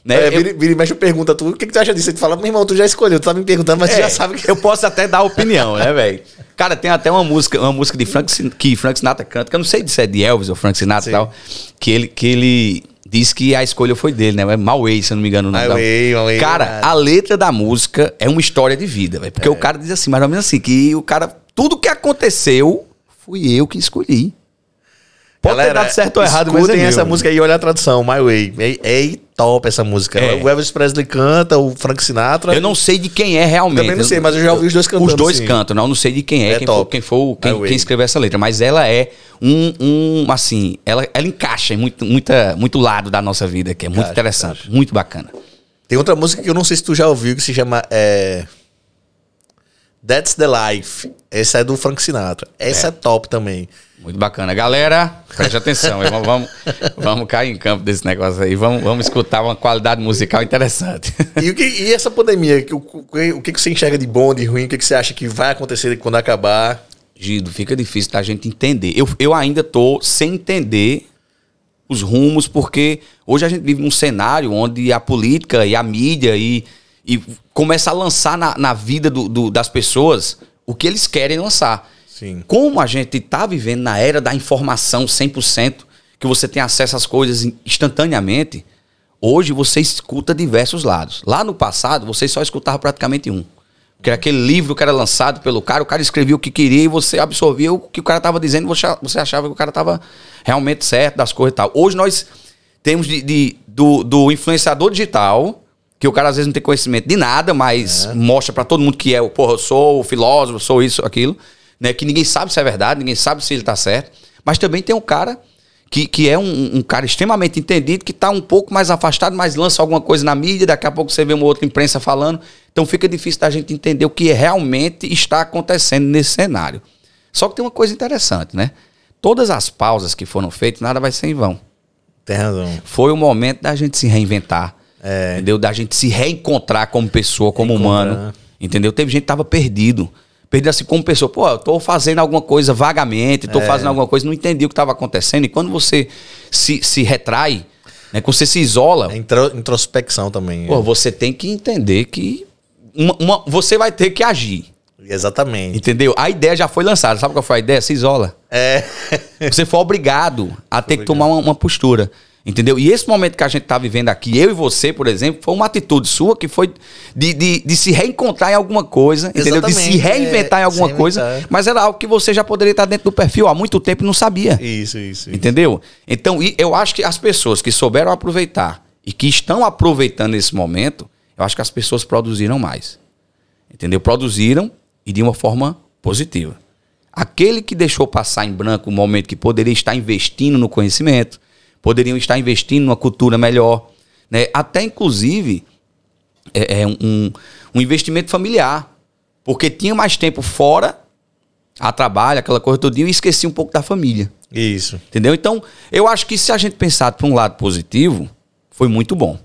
né? É, eu- vira, vira e mexe pergunta tu, o que, que tu acha disso? Aí tu fala, meu irmão, tu já escolheu, tu tá me perguntando, mas tu É, já sabe que. Eu posso até dar opinião, né, velho? Cara, tem até uma música, uma música de Frank, que Frank Sinatra canta, que eu não sei se é de Elvis ou Frank Sinatra Sim. e tal, que ele, que ele diz que a escolha foi dele, né? My Way, se eu não me engano. o nome My da- Way, My Way, Cara, a letra da música é uma história de vida, velho. É. Porque o cara diz assim, mais ou menos assim, que o cara, tudo que aconteceu, fui eu que escolhi. Pode ter dado certo ou errado, mas é escutem meu, essa velho. música aí, olha a tradução, My Way. É, é top essa música. É. O Elvis Presley canta, o Frank Sinatra. Eu não sei de quem é realmente. Também não sei, mas eu já ouvi os dois cantando, Os dois cantam, não, eu não sei de quem é, É quem, top. for, quem for, quem, quem escreveu essa letra. Mas ela é um, um assim, ela, ela encaixa em muito, muita, muito lado da nossa vida, que é muito interessante, muito bacana. Tem outra música que eu não sei se tu já ouviu, que se chama é... That's the Life. Essa é do Frank Sinatra. Essa é, top também. Muito bacana. Galera, preste atenção, vamos, vamos, vamos cair em campo desse negócio aí, vamos, vamos escutar uma qualidade musical interessante. E, o que, e essa pandemia? O, o, o que, você enxerga de bom, de ruim? O que, que você acha que vai acontecer quando acabar? Gido, fica difícil da gente entender. Eu, eu ainda tô sem entender os rumos, porque hoje a gente vive num cenário onde a política e a mídia e, e começa a lançar na, na vida do- do- das pessoas o que eles querem lançar. Sim. Como a gente tá vivendo na era da informação 100%, que você tem acesso às coisas instantaneamente, hoje você escuta diversos lados. Lá no passado, você só escutava praticamente um. Que era aquele livro que era lançado pelo cara, o cara escrevia o que queria e você absorvia o que o cara estava dizendo, você, você achava que o cara estava realmente certo das coisas e tal. Hoje nós temos de, de do, do, influenciador digital, que o cara às vezes não tem conhecimento de nada, mas é. mostra para todo mundo que é, porra, eu sou filósofo, sou isso, aquilo, né? Que ninguém sabe se é verdade, ninguém sabe se ele tá certo. Mas também tem um cara que, que é um, um, cara extremamente entendido, que está um pouco mais afastado, mas lança alguma coisa na mídia, daqui a pouco você vê uma outra imprensa falando. Então fica difícil da gente entender o que realmente está acontecendo nesse cenário. Só que tem uma coisa interessante, né? Todas as pausas que foram feitas, nada vai ser em vão. Tem razão. Foi o momento da gente se reinventar. É. Entendeu? Da gente se reencontrar como pessoa, como humano. Entendeu? Teve gente que tava perdido perdi assim como pessoa. Pô, eu tô fazendo alguma coisa vagamente, tô é. fazendo alguma coisa, não entendi o que estava acontecendo. E quando você se, se retrai, né, quando você se isola. É introspecção também. Pô, é. você tem que entender que uma, uma, você vai ter que agir. Exatamente. Entendeu? A ideia já foi lançada. Sabe qual foi a ideia? Se isola. É. você foi obrigado a ter obrigado. que tomar uma, uma postura. Entendeu? E esse momento que a gente está vivendo aqui, eu e você, por exemplo, foi uma atitude sua que foi de, de, de se reencontrar em alguma coisa, entendeu? De se reinventar é, em alguma coisa, mas era algo que você já poderia estar dentro do perfil há muito tempo e não sabia. Isso, isso. Entendeu? Isso. Então, eu acho que as pessoas que souberam aproveitar e que estão aproveitando esse momento, eu acho que as pessoas produziram mais. Entendeu? Produziram e de uma forma positiva. Aquele que deixou passar em branco o momento que poderia estar investindo no conhecimento, poderiam estar investindo numa cultura melhor, né? Até inclusive é, é um, um investimento familiar, porque tinha mais tempo fora a trabalho, aquela coisa todinha, e esquecia um pouco da família. Isso. Entendeu? Então, eu acho que se a gente pensar por um lado positivo, foi muito bom.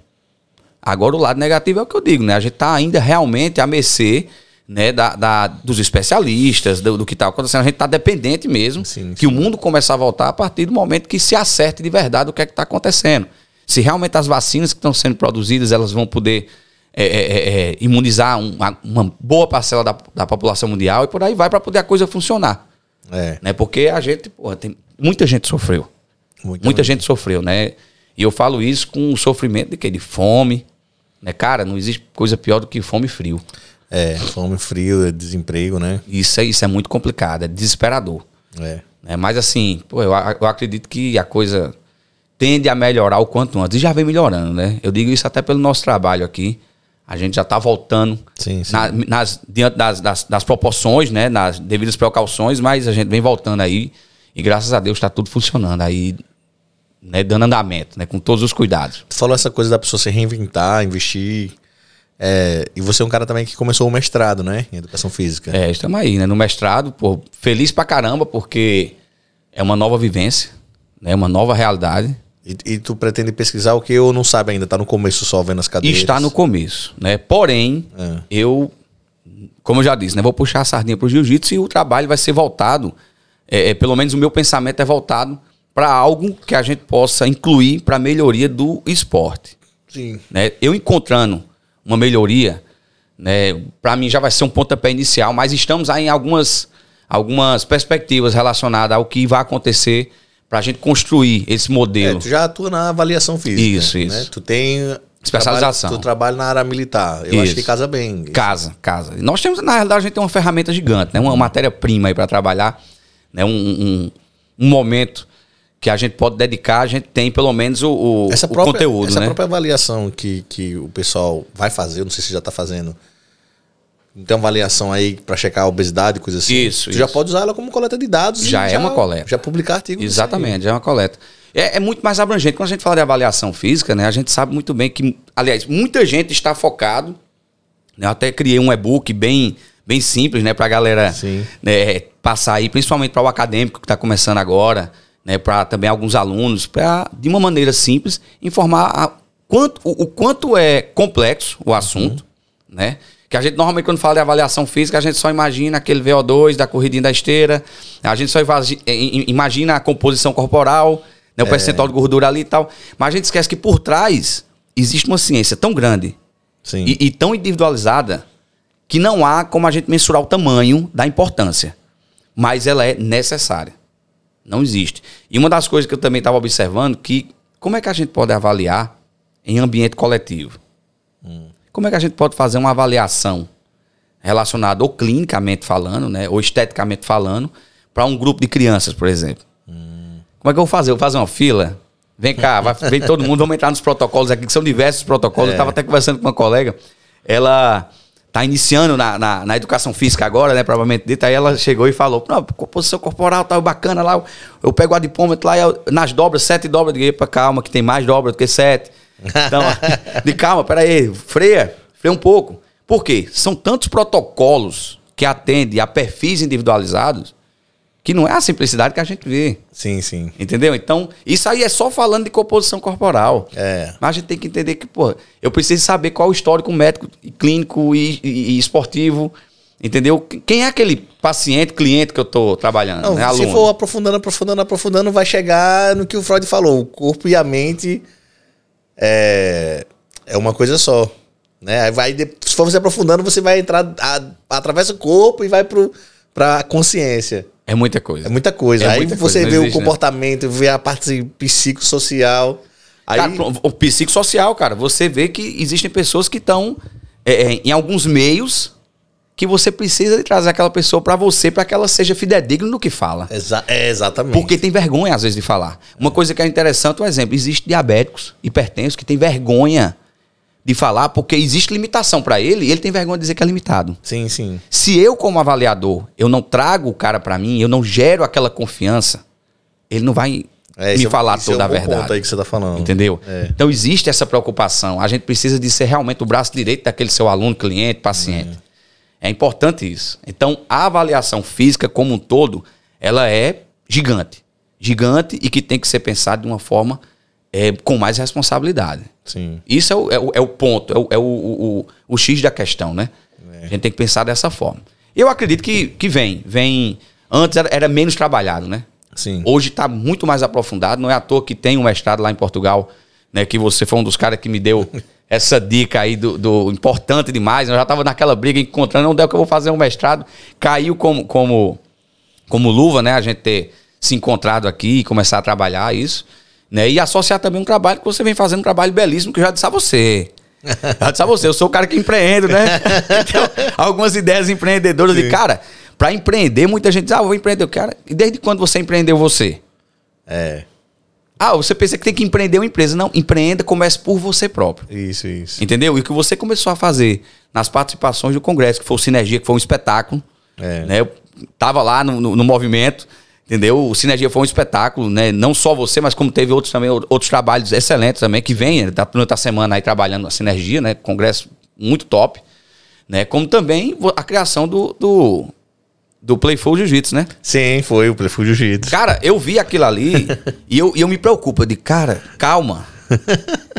Agora, o lado negativo é o que eu digo, né? A gente está ainda realmente a mercê né, da, da, dos especialistas, do, do que está acontecendo. A gente está dependente mesmo sim, que sim. o mundo comece a voltar a partir do momento que se acerte de verdade o que é que está acontecendo. Se realmente as vacinas que estão sendo produzidas elas vão poder é, é, é, é imunizar uma, uma, boa parcela da, da, população mundial e por aí vai para poder a coisa funcionar. É. Né? Porque a gente, porra, tem, muita gente sofreu. Muita, muita gente sofreu, né? E eu falo isso com o sofrimento de que? De fome. Né? Cara, não existe coisa pior do que fome e frio. É, fome, frio, desemprego, né? Isso é, isso é muito complicado, é desesperador. É. é mas assim, pô, eu, eu acredito que a coisa tende a melhorar o quanto antes. E já vem melhorando, né? Eu digo isso até pelo nosso trabalho aqui. A gente já está voltando sim, sim. Na, nas, diante das, das, das, proporções, né? Nas devidas precauções, mas a gente vem voltando aí. E graças a Deus está tudo funcionando aí, né? Dando andamento, né? Com todos os cuidados. Tu falou essa coisa da pessoa se reinventar, investir é, e você é um cara também que começou o mestrado, né? Em educação física. É, estamos aí, né? No mestrado, pô, feliz pra caramba, porque é uma nova vivência, né? Uma nova realidade. E, e tu pretende pesquisar o que eu não sabe ainda? Tá no começo só vendo as cadeiras? Está no começo, né? Porém, é. eu, como eu já disse, né? Vou puxar a sardinha pro jiu-jitsu e o trabalho vai ser voltado, é, é pelo menos o meu pensamento é voltado para algo que a gente possa incluir para melhoria do esporte. Sim. Né? Eu encontrando uma melhoria, né? Para mim já vai ser um pontapé inicial, mas estamos aí em algumas, algumas perspectivas relacionadas ao que vai acontecer para a gente construir esse modelo. É, tu já atua na avaliação física. Isso, né? isso. Tu tem especialização. Trabalha, tu trabalha na área militar. Eu isso. acho que casa bem. Casa, casa. Nós temos, na realidade, a gente tem uma ferramenta gigante, né? Uma matéria-prima aí para trabalhar, né? Um, um, um momento que a gente pode dedicar, a gente tem pelo menos o, o, essa própria, o conteúdo. Essa né? própria avaliação que, que o pessoal vai fazer, não sei se já está fazendo. Tem uma avaliação aí para checar a obesidade, coisa assim. Isso. Tu isso. já pode usar ela como coleta de dados. Já é já, uma coleta. Já publicar artigos. Exatamente, já é uma coleta. É, é, muito mais abrangente. Quando a gente fala de avaliação física, né, a gente sabe muito bem que, aliás, muita gente está focado. Né, eu até criei um e-book bem, bem simples, né, para a galera né, passar aí, principalmente para o acadêmico que está começando agora né, para também alguns alunos, para, de uma maneira simples, informar a, quanto, o, o, quanto é complexo o assunto, uhum. né? Que a gente normalmente, quando fala de avaliação física, a gente só imagina aquele VO2 da corridinha da esteira, a gente só imagina a composição corporal, né, o é. percentual de gordura ali e tal. Mas a gente esquece que por trás existe uma ciência tão grande e, e tão individualizada que não há como a gente mensurar o tamanho da importância. Mas ela é necessária. Não existe. E uma das coisas que eu também estava observando que como é que a gente pode avaliar em ambiente coletivo? Hum. Como é que a gente pode fazer uma avaliação relacionado ou clinicamente falando, né, ou esteticamente falando, para um grupo de crianças, por exemplo. Como é que eu vou fazer? Eu vou fazer uma fila? Vem cá, vai, vem todo mundo, vamos entrar nos protocolos aqui, que são diversos protocolos. É. Eu estava até conversando com uma colega, ela tá iniciando na, na, na educação física agora, né, provavelmente dita, aí ela chegou e falou, não, composição corporal tá bacana lá, eu, eu pego o adipômetro lá, eu, nas dobras, sete dobras, de epa, calma, que tem mais dobra do que sete. Então, de calma, peraí, freia, freia um pouco. Por quê? São tantos protocolos que atendem a perfis individualizados que não é a simplicidade que a gente vê. Sim, sim. Entendeu? Então, isso aí é só falando de composição corporal. É. Mas a gente tem que entender que, pô, eu preciso saber qual o histórico médico, clínico e, e- e esportivo. Entendeu? Quem é aquele paciente, cliente que eu tô trabalhando? Não, né? se for aprofundando, aprofundando, aprofundando, vai chegar no que o Freud falou. O corpo e a mente é, é uma coisa só. Né? Aí vai, se for você aprofundando, você vai entrar, a, atravessa o corpo e vai pro, pra consciência. É muita coisa. É muita coisa. É aí muita você coisa, vê existe, o né? comportamento, vê a parte psicossocial. Aí, Cara, o psicossocial, cara, você vê que existem pessoas que estão em alguns meios que você precisa de trazer aquela pessoa pra você, pra que ela seja fidedigna no que fala. exa- é exatamente. Porque tem vergonha, às vezes, de falar. Uma coisa que é interessante, um exemplo, existe diabéticos, hipertensos, que tem vergonha de falar, porque existe limitação pra ele, e ele tem vergonha de dizer que é limitado. Sim, sim. Se eu, como avaliador, eu não trago o cara pra mim, eu não gero aquela confiança, ele não vai É, me é- falar é toda um a verdade. ponto aí que você tá falando. Entendeu? É. Então existe essa preocupação. A gente precisa de ser realmente o braço direito daquele seu aluno, cliente, paciente. É importante isso. Então a avaliação física como um todo, ela é gigante. Gigante e que tem que ser pensada de uma forma é, com mais responsabilidade. Sim. Isso é o, é o, é o ponto, é, o, é o, o, o, X da questão, né? A gente tem que pensar dessa forma. Eu acredito que, que vem. Vem. Antes era, era menos trabalhado, né? Sim. Hoje está muito mais aprofundado. Não é à toa que tem um mestrado lá em Portugal, né? Que você foi um dos caras que me deu essa dica aí do, do importante demais. Eu já estava naquela briga encontrando onde é que eu vou fazer um mestrado. Caiu como, como, como luva, né? A gente ter se encontrado aqui e começar a trabalhar isso. Né? E associar também um trabalho que você vem fazendo um trabalho belíssimo que eu já disse a você. Já disse a você, eu sou o cara que empreendo, né? Então, algumas ideias empreendedoras de cara. Para empreender, muita gente diz, ah, eu vou empreender. Cara, e desde quando você empreendeu você? É. Ah, você pensa que tem que empreender uma empresa. Não, empreenda, comece por você próprio. Isso, isso. Entendeu? E o que você começou a fazer nas participações do Congresso, que foi o Sinergia, que foi um espetáculo. É. Né? Eu tava lá no, no- no movimento, entendeu? O Sinergia foi um espetáculo, né? Não só você, mas como teve outros também, outros trabalhos excelentes também, que vem, né? tá durante a semana aí trabalhando na Sinergia, né? Congresso muito top. Né? Como também a criação do, do, do Playful Jiu-Jitsu, né? Sim, foi o Prefúgio Jiu-Jitsu. Cara, eu vi aquilo ali e, eu, e eu me preocupo. Eu digo, cara, calma.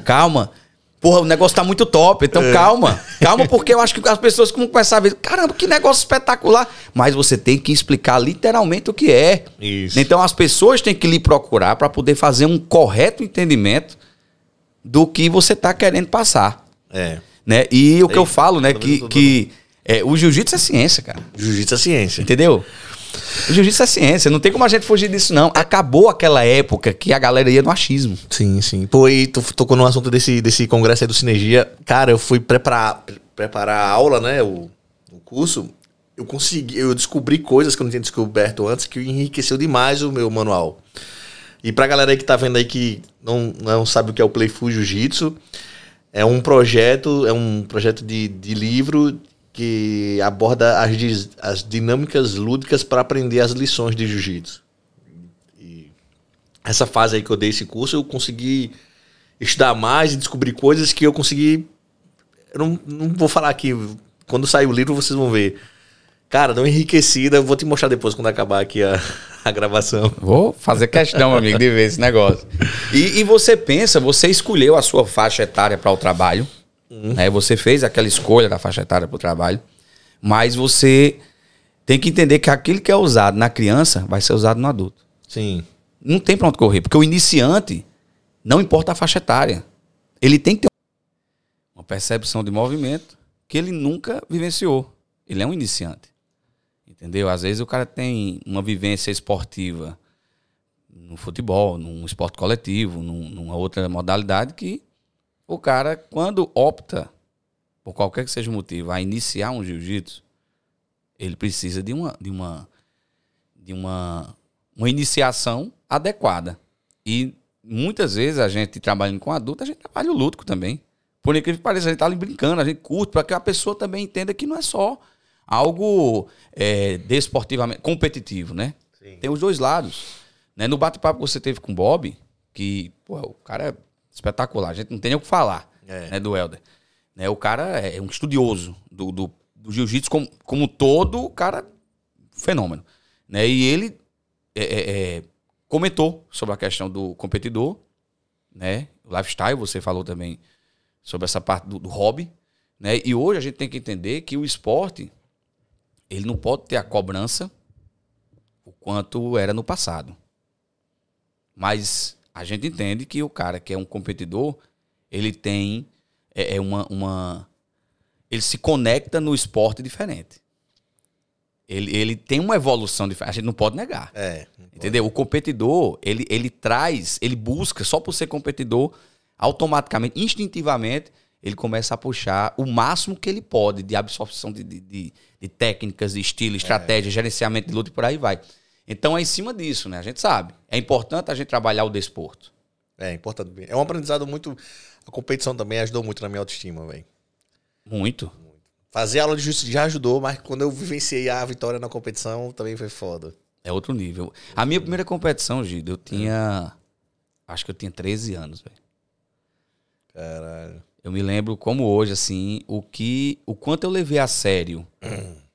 Calma. Porra, o negócio tá muito top, então calma. Calma, porque eu acho que as pessoas vão começar a ver, caramba, que negócio espetacular. Mas você tem que explicar literalmente o que é. Isso. Então as pessoas têm que lhe procurar para poder fazer um correto entendimento do que você tá querendo passar. É. Né? E o que Ei, eu falo, né, tô que, que é, o jiu-jitsu é ciência, cara. Jiu-Jitsu é ciência. Entendeu? Jiu-jitsu é ciência, não tem como a gente fugir disso, não. Acabou aquela época que a galera ia no achismo. Sim, sim. Pô, e tu tocou no assunto desse, desse congresso aí do Sinergia. Cara, eu fui preparar, pre- preparar a aula, né? O, o curso. Eu consegui, eu descobri coisas que eu não tinha descoberto antes que enriqueceu demais o meu manual. E pra galera aí que tá vendo aí que não, não sabe o que é o Playful Jiu-Jitsu, é um projeto, é um projeto de, de livro que aborda as, as dinâmicas lúdicas para aprender as lições de jiu-jitsu. E essa fase aí que eu dei esse curso, eu consegui estudar mais e descobrir coisas que eu consegui. Eu não, não vou falar aqui. Quando sair o livro, vocês vão ver. Cara, deu uma enriquecida. Eu vou te mostrar depois quando acabar aqui a, a gravação. Vou fazer questão, amigo, de ver esse negócio. E, e você pensa, você escolheu a sua faixa etária para o trabalho, né? Você fez aquela escolha da faixa etária para o trabalho, mas você tem que entender que aquilo que é usado na criança vai ser usado no adulto. Sim. Não tem pra onde correr, porque o iniciante não importa a faixa etária. Ele tem que ter uma percepção de movimento que ele nunca vivenciou. Ele é um iniciante. Entendeu? Às vezes o cara tem uma vivência esportiva no futebol, num esporte coletivo, num- numa outra modalidade que o cara, quando opta, por qualquer que seja o motivo, a iniciar um jiu-jitsu, ele precisa de uma, de uma, de uma, uma iniciação adequada. E muitas vezes a gente trabalhando com adulto, a gente trabalha o lúdico também. Por incrível que pareça, a gente tá ali brincando, a gente curte, para que a pessoa também entenda que não é só algo é, desportivamente competitivo, né? Sim. Tem os dois lados. Né? No bate-papo que você teve com o Bob, que pô, o cara é espetacular, a gente não tem nem o que falar é. né, do Helder. Né? O cara é um estudioso do, do, do jiu-jitsu como, como todo, o cara fenômeno. Né? E ele é, é, é, comentou sobre a questão do competidor, né? O lifestyle, você falou também sobre essa parte do, do hobby. Né? E hoje a gente tem que entender que o esporte ele não pode ter a cobrança o quanto era no passado. Mas a gente entende que o cara que é um competidor, ele tem é, é uma, uma. Ele se conecta no esporte diferente. Ele, ele tem uma evolução diferente. A gente não pode negar. É, não entendeu? Pode. O competidor, ele, ele traz, ele busca, só por ser competidor, automaticamente, instintivamente, ele começa a puxar o máximo que ele pode de absorção de, de, de, de técnicas, de estilo, estratégia, é. gerenciamento de luta e por aí vai. Então é em cima disso, né? A gente sabe. É importante a gente trabalhar o desporto. É importante. É um aprendizado muito. A competição também ajudou muito na minha autoestima, velho. Muito. Fazer aula de justiça já ajudou, mas quando eu vivenciei a vitória na competição também foi foda. É outro nível. A minha primeira competição, Gido, eu tinha. Acho que eu tinha 13 anos, velho. Caralho. Eu me lembro como hoje, assim, o que. O quanto eu levei a sério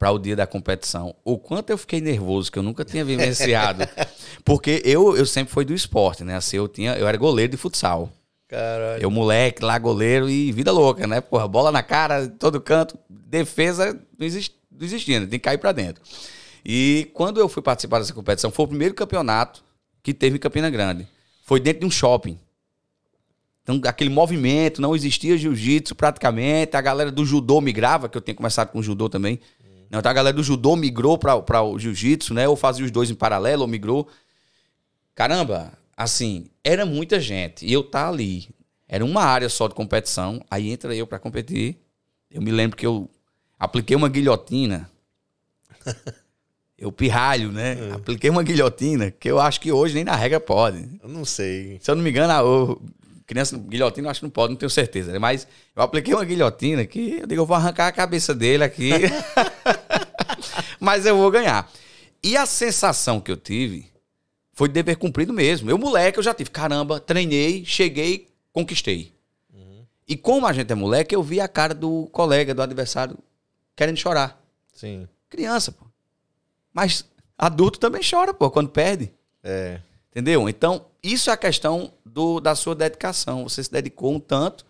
para o dia da competição. O quanto eu fiquei nervoso, que eu nunca tinha vivenciado. porque eu, eu sempre fui do esporte, né? Assim, eu, tinha, eu era goleiro de futsal. Caralho. Eu, moleque, lá, goleiro e vida louca, né? Porra, bola na cara, todo canto. Defesa não, exist, não existia, né? tem que cair pra dentro. E quando eu fui participar dessa competição, foi o primeiro campeonato que teve em Campina Grande. Foi dentro de um shopping. Então, aquele movimento, não existia jiu-jitsu praticamente. A galera do judô migrava, que eu tenho começado com judô também. Então, a galera do judô migrou para o jiu-jitsu, né? Ou fazia os dois em paralelo, ou migrou. Caramba, assim, era muita gente. E eu tá ali. Era uma área só de competição. Aí entra eu para competir. Eu me lembro que eu apliquei uma guilhotina. eu pirralho, né? É. Apliquei uma guilhotina que eu acho que hoje nem na regra pode. Eu não sei. Se eu não me engano, eu Criança, guilhotina, eu acho que não pode, não tenho certeza. Né? Mas eu apliquei uma guilhotina que eu digo, eu vou arrancar a cabeça dele aqui. Mas eu vou ganhar. E a sensação que eu tive foi de dever cumprido mesmo. Eu, moleque, eu já tive. Caramba, treinei, cheguei, conquistei. Uhum. E como a gente é moleque, eu vi a cara do colega, do adversário, querendo chorar. Sim. Criança, pô. Mas adulto também chora, pô, quando perde. É. Entendeu? Então, isso é a questão do, da sua dedicação. Você se dedicou um tanto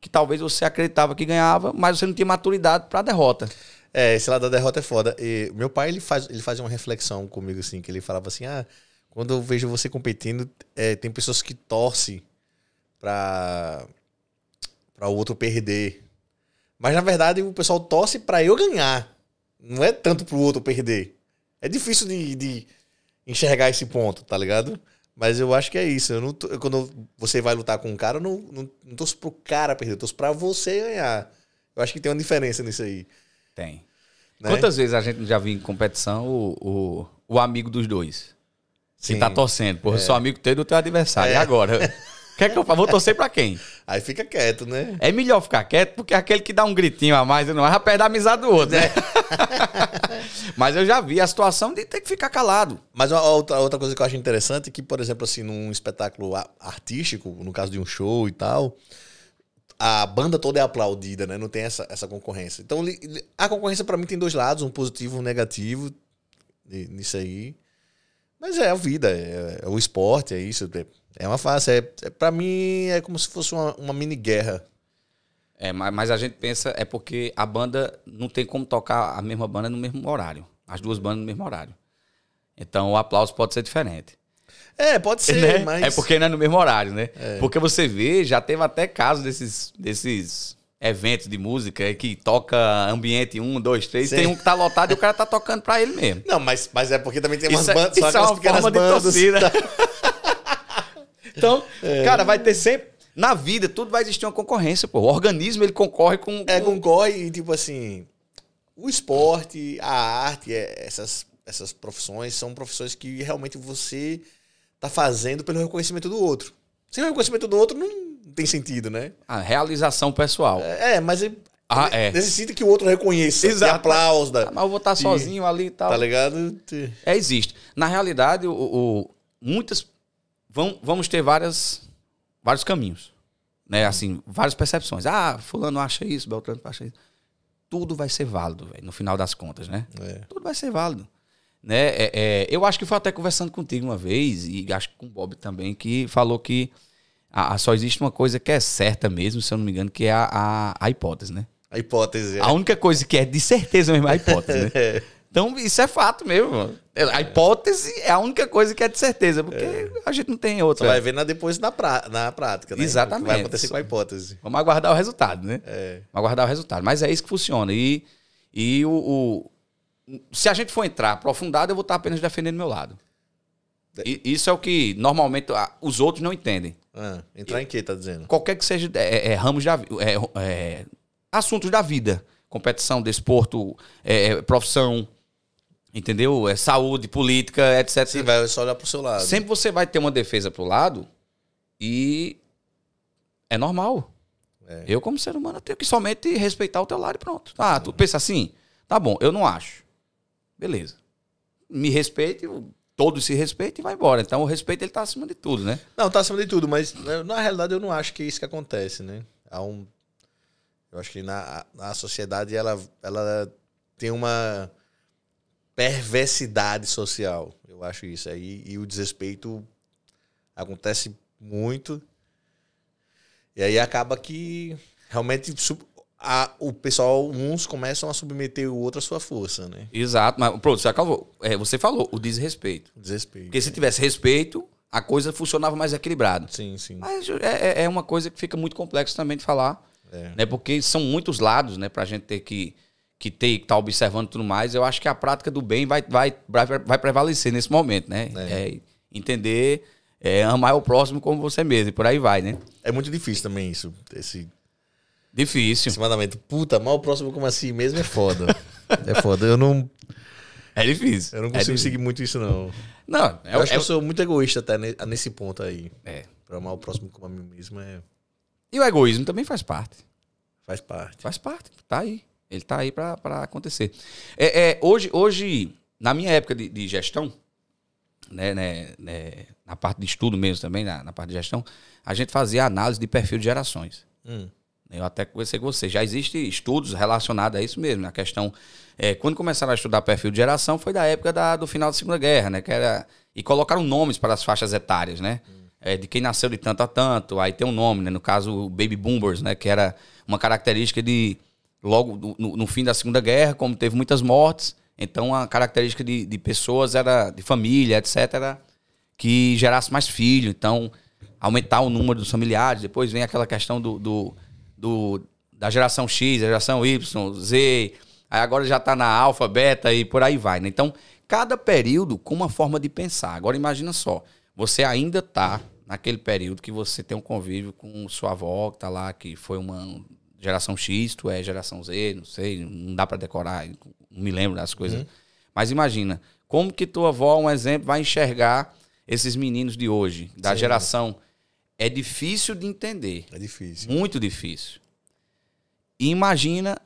que talvez você acreditava que ganhava, mas você não tinha maturidade para a derrota. É, esse lado da derrota é foda. E meu pai, ele, faz, ele fazia uma reflexão comigo, assim, que ele falava assim, ah, quando eu vejo você competindo, é, tem pessoas que torcem para para o outro perder. Mas na verdade o pessoal torce para eu ganhar. Não é tanto pro outro perder. É difícil de, de enxergar esse ponto, tá ligado? Mas eu acho que é isso. Eu não tô, quando você vai lutar com um cara, eu não, não, não torço pro cara perder, eu torço pra você ganhar. Eu acho que tem uma diferença nisso aí. Tem. Né? Quantas vezes a gente já viu em competição o, o, o amigo dos dois? Sim. Que tá torcendo. Porra, é. sou amigo teu do teu adversário. É. E agora? Quer que eu faça? Vou torcer pra quem? Aí fica quieto, né? É melhor ficar quieto, porque aquele que dá um gritinho a mais, não vai perder a amizade do outro, né? Mas eu já vi a situação de ter que ficar calado. Mas outra, outra coisa que eu acho interessante é que, por exemplo, assim, num espetáculo artístico, no caso de um show e tal, a banda toda é aplaudida, né? Não tem essa, essa concorrência. Então, a concorrência para mim tem dois lados, um positivo e um negativo nisso aí. Mas é a vida, é, é o esporte, é isso. É, é uma fase. É, é, para mim, é como se fosse uma, uma mini guerra. É, mas, mas a gente pensa, é porque a banda não tem como tocar a mesma banda no mesmo horário. As duas bandas no mesmo horário. Então o aplauso pode ser diferente. É, pode ser, né? mas. É porque não é no mesmo horário, né? É. Porque você vê, já teve até casos desses, desses eventos de música que toca ambiente 1, 2, 3, tem um que tá lotado e o cara tá tocando pra ele mesmo. Não, mas, mas é porque também tem umas isso, bandas. Isso é uma forma de torcida. então, é. cara, vai ter sempre. Na vida, tudo vai existir uma concorrência, pô. O organismo, ele concorre com. É, concorre e, tipo assim. o esporte, a arte, é, essas, essas profissões são profissões que realmente você tá fazendo pelo reconhecimento do outro. Sem o reconhecimento do outro não tem sentido, né? A realização pessoal. É, é, mas é- Ah, é. necessita que o outro reconheça, Exato. Aplausos, Ah, mas eu vou estar Sim. sozinho ali e tal. tá ligado? É, existe. Na realidade, o, o- muitas. Vão, vamos ter várias, vários caminhos. Né? Assim, várias percepções. Ah, fulano acha isso, Beltrano acha isso. Tudo vai ser válido, velho, no final das contas, né? É. Tudo vai ser válido. Né? É, é, eu acho que foi até conversando contigo uma vez, e acho que com o Bob também, que falou que a- a- só existe uma coisa que é certa mesmo, se eu não me engano, que é a, a, a hipótese, né? A hipótese. é. A única coisa que é de certeza mesmo é a hipótese, né? É. Então, isso é fato mesmo. mano. A hipótese é a única coisa que é de certeza, porque a gente não tem Você outra. vai ver na, depois na, pra, na prática, né? Exatamente. O que vai acontecer com a hipótese. Vamos aguardar o resultado, né? É. Vamos aguardar o resultado. Mas é isso que funciona. E, e o, o- se a gente for entrar aprofundado, eu vou estar apenas defendendo meu lado. E, isso é o que normalmente os outros não entendem. Ah, entrar em que, tá dizendo? Qualquer que seja é, é, ramos da é, é, assuntos da vida, competição, desporto, é, é, profissão, entendeu? É saúde, política, etc. Sim, vai só olhar pro seu lado. Sempre você vai ter uma defesa pro lado e é normal. É. Eu, como ser humano, tenho que somente respeitar o teu lado e pronto. Ah, tu pensa assim? Tá bom, eu não acho. Beleza. Me respeite, todos se respeitem e vai embora. Então o respeito ele tá acima de tudo, né? Não, tá acima de tudo, mas né, na realidade eu não acho que é isso que acontece, né? Há um. Eu acho que na, na sociedade ela, ela tem uma perversidade social. Eu acho isso aí. E o desrespeito acontece muito. E aí acaba que realmente a- o pessoal, uns começam a submeter o outro à sua força, né? Exato, mas pronto, você acabou. É, você falou, o desrespeito. Desrespeito. Porque se tivesse respeito, a coisa funcionava mais equilibrado. Sim, sim. Mas é, é- é uma coisa que fica muito complexa também de falar. É. Né? Porque são muitos lados, né? Pra gente ter que, que ter e estar observando tudo mais. Eu acho que a prática do bem vai, vai, vai, vai prevalecer nesse momento, né? É. É entender, é, amar o próximo como você mesmo, e por aí vai, né? É muito difícil também isso. Esse, Difícil. esse mandamento. Puta, mal o próximo como assim mesmo é foda. é foda. Eu não, É difícil. eu não É consigo seguir muito isso, não. Não, é, Eu acho é- que eu sou muito egoísta até ne- nesse ponto aí. é. Pra amar o próximo como a mim mesmo é, E o egoísmo também faz parte. faz parte. Faz parte, tá aí. Ele tá aí pra acontecer. É, é, hoje, hoje, na minha época de, de gestão, né, né, né, na parte de estudo mesmo também, na, na parte de gestão, a gente fazia análise de perfil de gerações. Hum. Eu até conversei com você. Já existem estudos relacionados a isso mesmo. A questão. é, quando começaram a estudar perfil de geração, foi da época da- do final da Segunda Guerra, né? Que era, e colocaram nomes para as faixas etárias, né? É, de quem nasceu de tanto a tanto. Aí tem um nome, né? No caso, o Baby Boomers, né? Que era uma característica de. Logo no- no, fim da Segunda Guerra, como teve muitas mortes, então a característica de, de pessoas era. de família, etc. Era que gerasse mais filho. Então, aumentar o número dos familiares. Depois vem aquela questão do, do, do- da geração X, da geração Y, Z. Aí agora já está na alfa, beta e por aí vai. Né? Então, cada período com uma forma de pensar. Agora imagina só, você ainda está naquele período que você tem um convívio com sua avó, que está lá, que foi uma geração X, tu é geração Z, não sei, não dá para decorar, não me lembro das coisas. Mas imagina, como que tua avó, um exemplo, vai enxergar esses meninos de hoje, da Sim. geração. É difícil de entender. É difícil. Muito difícil. E imagina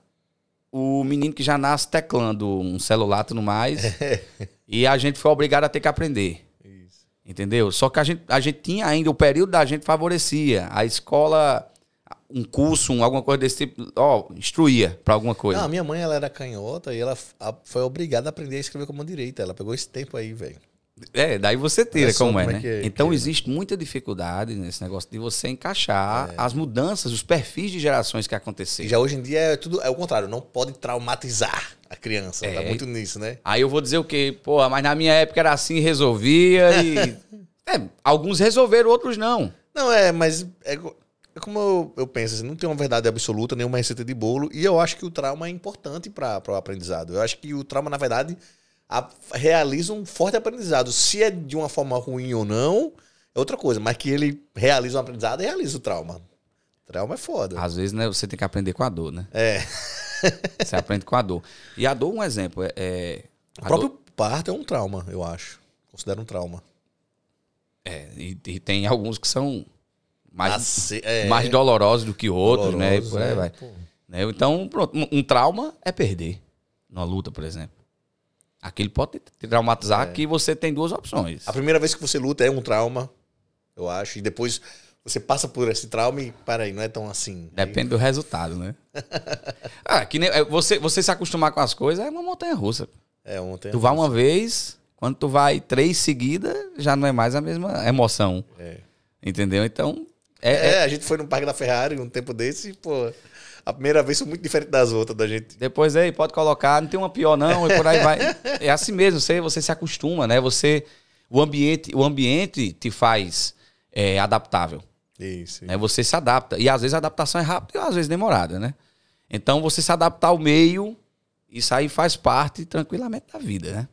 o menino que já nasce teclando um celular e tudo mais. e a gente foi obrigado a ter que aprender. Isso. Entendeu? Só que a gente, a gente tinha ainda, o período da gente favorecia. A escola, um curso, um, alguma coisa desse tipo, ó, instruía pra alguma coisa. Não, a minha mãe ela era canhota e ela a- foi obrigada a aprender a escrever com a mão direita. Ela pegou esse tempo aí, velho. É, daí você tira como é, como é né? que é- então que existe muita dificuldade nesse negócio de você encaixar É. as mudanças, os perfis de gerações que aconteceram. já hoje em dia é tudo é o contrário, não pode traumatizar a criança. Tá É. muito nisso, né? Aí eu vou dizer o quê? Pô, mas na minha época era assim, resolvia e. É, alguns resolveram, outros não. Não, é, mas é, é como eu, eu penso, assim, não tem uma verdade absoluta, nenhuma receita de bolo, e eu acho que o trauma é importante para o aprendizado. Eu acho que o trauma, na verdade, a- realiza um forte aprendizado. Se é de uma forma ruim ou não, é outra coisa, mas que ele realiza um aprendizado, realiza o trauma. Trauma é foda. Às vezes, né, você tem que aprender com a dor, né? É. você aprende com a dor. E a dor, um exemplo, é. é o próprio dor... parto é um trauma, eu acho. Considero um trauma. É, e, e tem alguns que são mais, é, mais dolorosos do que outros, né? Por aí é, vai. Né? Então, pronto, um, um, trauma é perder numa luta, por exemplo. Aquele pode te traumatizar é. que você tem duas opções. A primeira vez que você luta é um trauma, eu acho, e depois você passa por esse trauma e, aí, não é tão assim. Depende do resultado, né? ah, que nem, é, você, você se acostumar com as coisas é uma montanha russa. É uma montanha Tu vai uma vez, quando tu vai três seguidas, já não é mais a mesma emoção. É. Entendeu? Então. É, é, é, a gente foi no Parque da Ferrari um tempo desse e, pô. A primeira vez foi muito diferente das outras da gente. Depois aí, pode colocar, não tem uma pior não, e por aí vai. É assim mesmo, você, você se acostuma, né? Você. O ambiente, o ambiente te faz é, adaptável. Isso. Né? Você se adapta. E às vezes a adaptação é rápida e às vezes demorada, né? Então você se adaptar ao meio, isso aí faz parte tranquilamente da vida, né?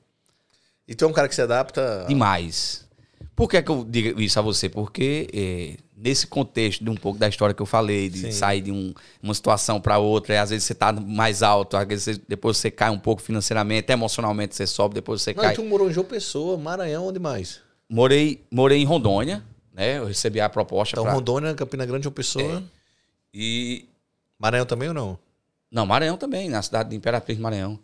E tu é um cara que se adapta. Demais. Por que, é que eu digo isso a você? Porque é, nesse contexto de um pouco da história que eu falei, de Sim. sair de um, uma situação para outra, às vezes você tá mais alto, às vezes depois você cai um pouco financeiramente, emocionalmente você sobe, depois você Não, cai. tu morou em João Pessoa, Maranhão, onde mais? Morei, morei em Rondônia, né? Eu recebi a proposta. Então, pra... Rondônia, Campina Grande, uma Pessoa. É. E. Maranhão também ou não? Não, Maranhão também, na cidade de Imperatriz Maranhão.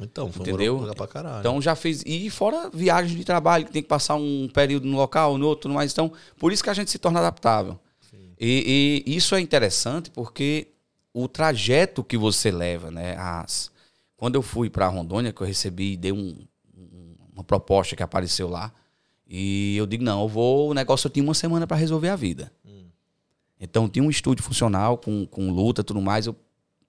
Então, foi entendeu? Pra caralho. Então já fiz. E fora viagens de trabalho, que tem que passar um período no local, no outro, mas então, por isso que a gente se torna adaptável. E, e, isso é interessante porque o trajeto que você leva, né? As, quando eu fui para Rondônia, que eu recebi, dei um, um, uma proposta que apareceu lá, e eu digo, não, eu vou. O negócio eu tinha uma semana para resolver a vida. Hum. Então tinha um estúdio funcional com, com luta e tudo mais. Eu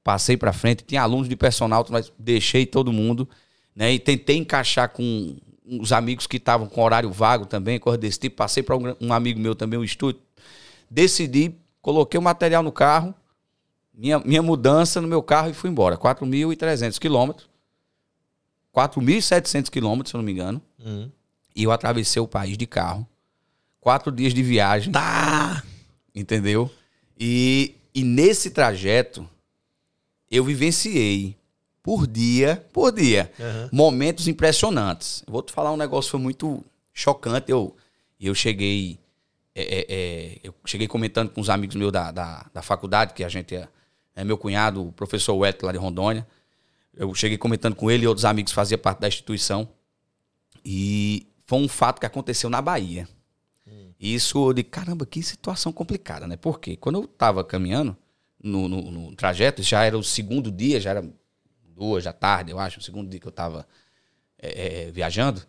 passei para frente, tinha alunos de personal, mas deixei todo mundo. Né, e tentei encaixar com os amigos que estavam com horário vago também, coisa desse tipo. Passei para um, um, amigo meu também, um estúdio. Decidi, coloquei o material no carro, minha, minha mudança no meu carro e fui embora. 4.300 quilômetros. 4.700 quilômetros, se eu não me engano. Uhum. E eu atravessei o país de carro. Quatro dias de viagem. Tá! Entendeu? E, e nesse trajeto, eu vivenciei por dia, por dia, uhum. momentos impressionantes. vou te falar um negócio que foi muito chocante. Eu, eu cheguei. É, é, é, eu cheguei comentando com os amigos meus da, da, da faculdade, que a gente é, é meu cunhado, o professor Wet lá de Rondônia. Eu cheguei comentando com ele e outros amigos que faziam parte da instituição. E foi um fato que aconteceu na Bahia. Hum. Isso de caramba, que situação complicada, né? Porque quando eu tava caminhando no, no, no, trajeto, já era o segundo dia, já era duas da tarde, eu acho, o segundo dia que eu tava é, é, viajando.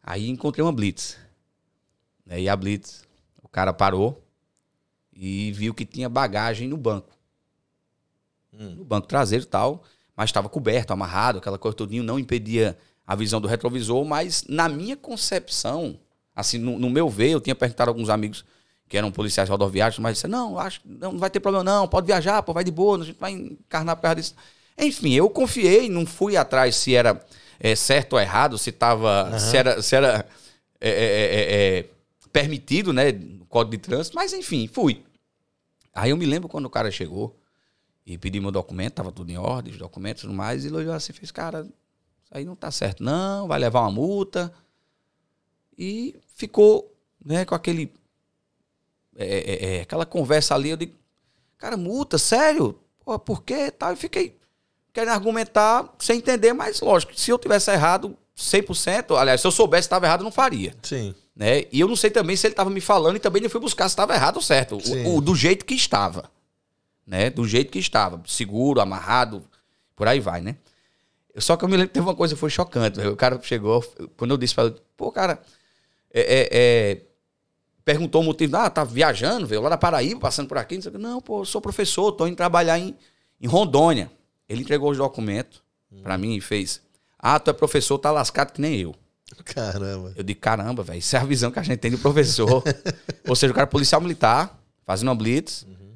Aí encontrei uma Blitz. Né? E a Blitz, o cara parou e viu que tinha bagagem no banco. Hum. No banco traseiro e tal, mas estava coberto, amarrado, aquela coisa todinho, não impedia a visão do retrovisor, mas na minha concepção, assim, no, no meu ver, eu tinha perguntado a alguns amigos que eram policiais rodoviários, mas disse, não, acho não, não vai ter problema não, pode viajar, pô, vai de boa, a gente vai encarnar por causa disso. Enfim, eu confiei, não fui atrás se era é, certo ou errado, se tava, uhum. se era, se era é, é, permitido, né, no código de trânsito, mas enfim, fui. Aí eu me lembro quando o cara chegou e pediu meu documento, tava tudo em ordem, os documentos e tudo mais, e ele olhou assim, fez, cara, isso aí não tá certo, não, vai levar uma multa. E ficou né, com aquele. É, é, é, aquela conversa ali, eu digo, cara, multa, sério? Pô, por quê? Tal, e fiquei querendo argumentar sem entender, mas lógico, se eu tivesse errado 100%, aliás, se eu soubesse que estava errado, eu não faria. Sim. Né? E eu não sei também se ele estava me falando e também eu fui buscar se estava errado ou certo. O, o, do jeito que estava. Né? Do jeito que estava. Seguro, amarrado, por aí vai, né? Só que eu me lembro que teve uma coisa que foi chocante. O cara chegou, quando eu disse para ele, pô, cara, é, é, é, perguntou o motivo, ah, tá viajando, veio lá da Paraíba, passando por aqui. Não, não pô, eu sou professor, tô indo trabalhar em, em Rondônia. Ele entregou os documentos hum. para mim e fez, ah, tu é professor, tá lascado que nem eu. Caramba. Eu digo, caramba, velho, isso é a visão que a gente tem de professor. Ou seja, o cara é policial militar, fazendo uma blitz, uhum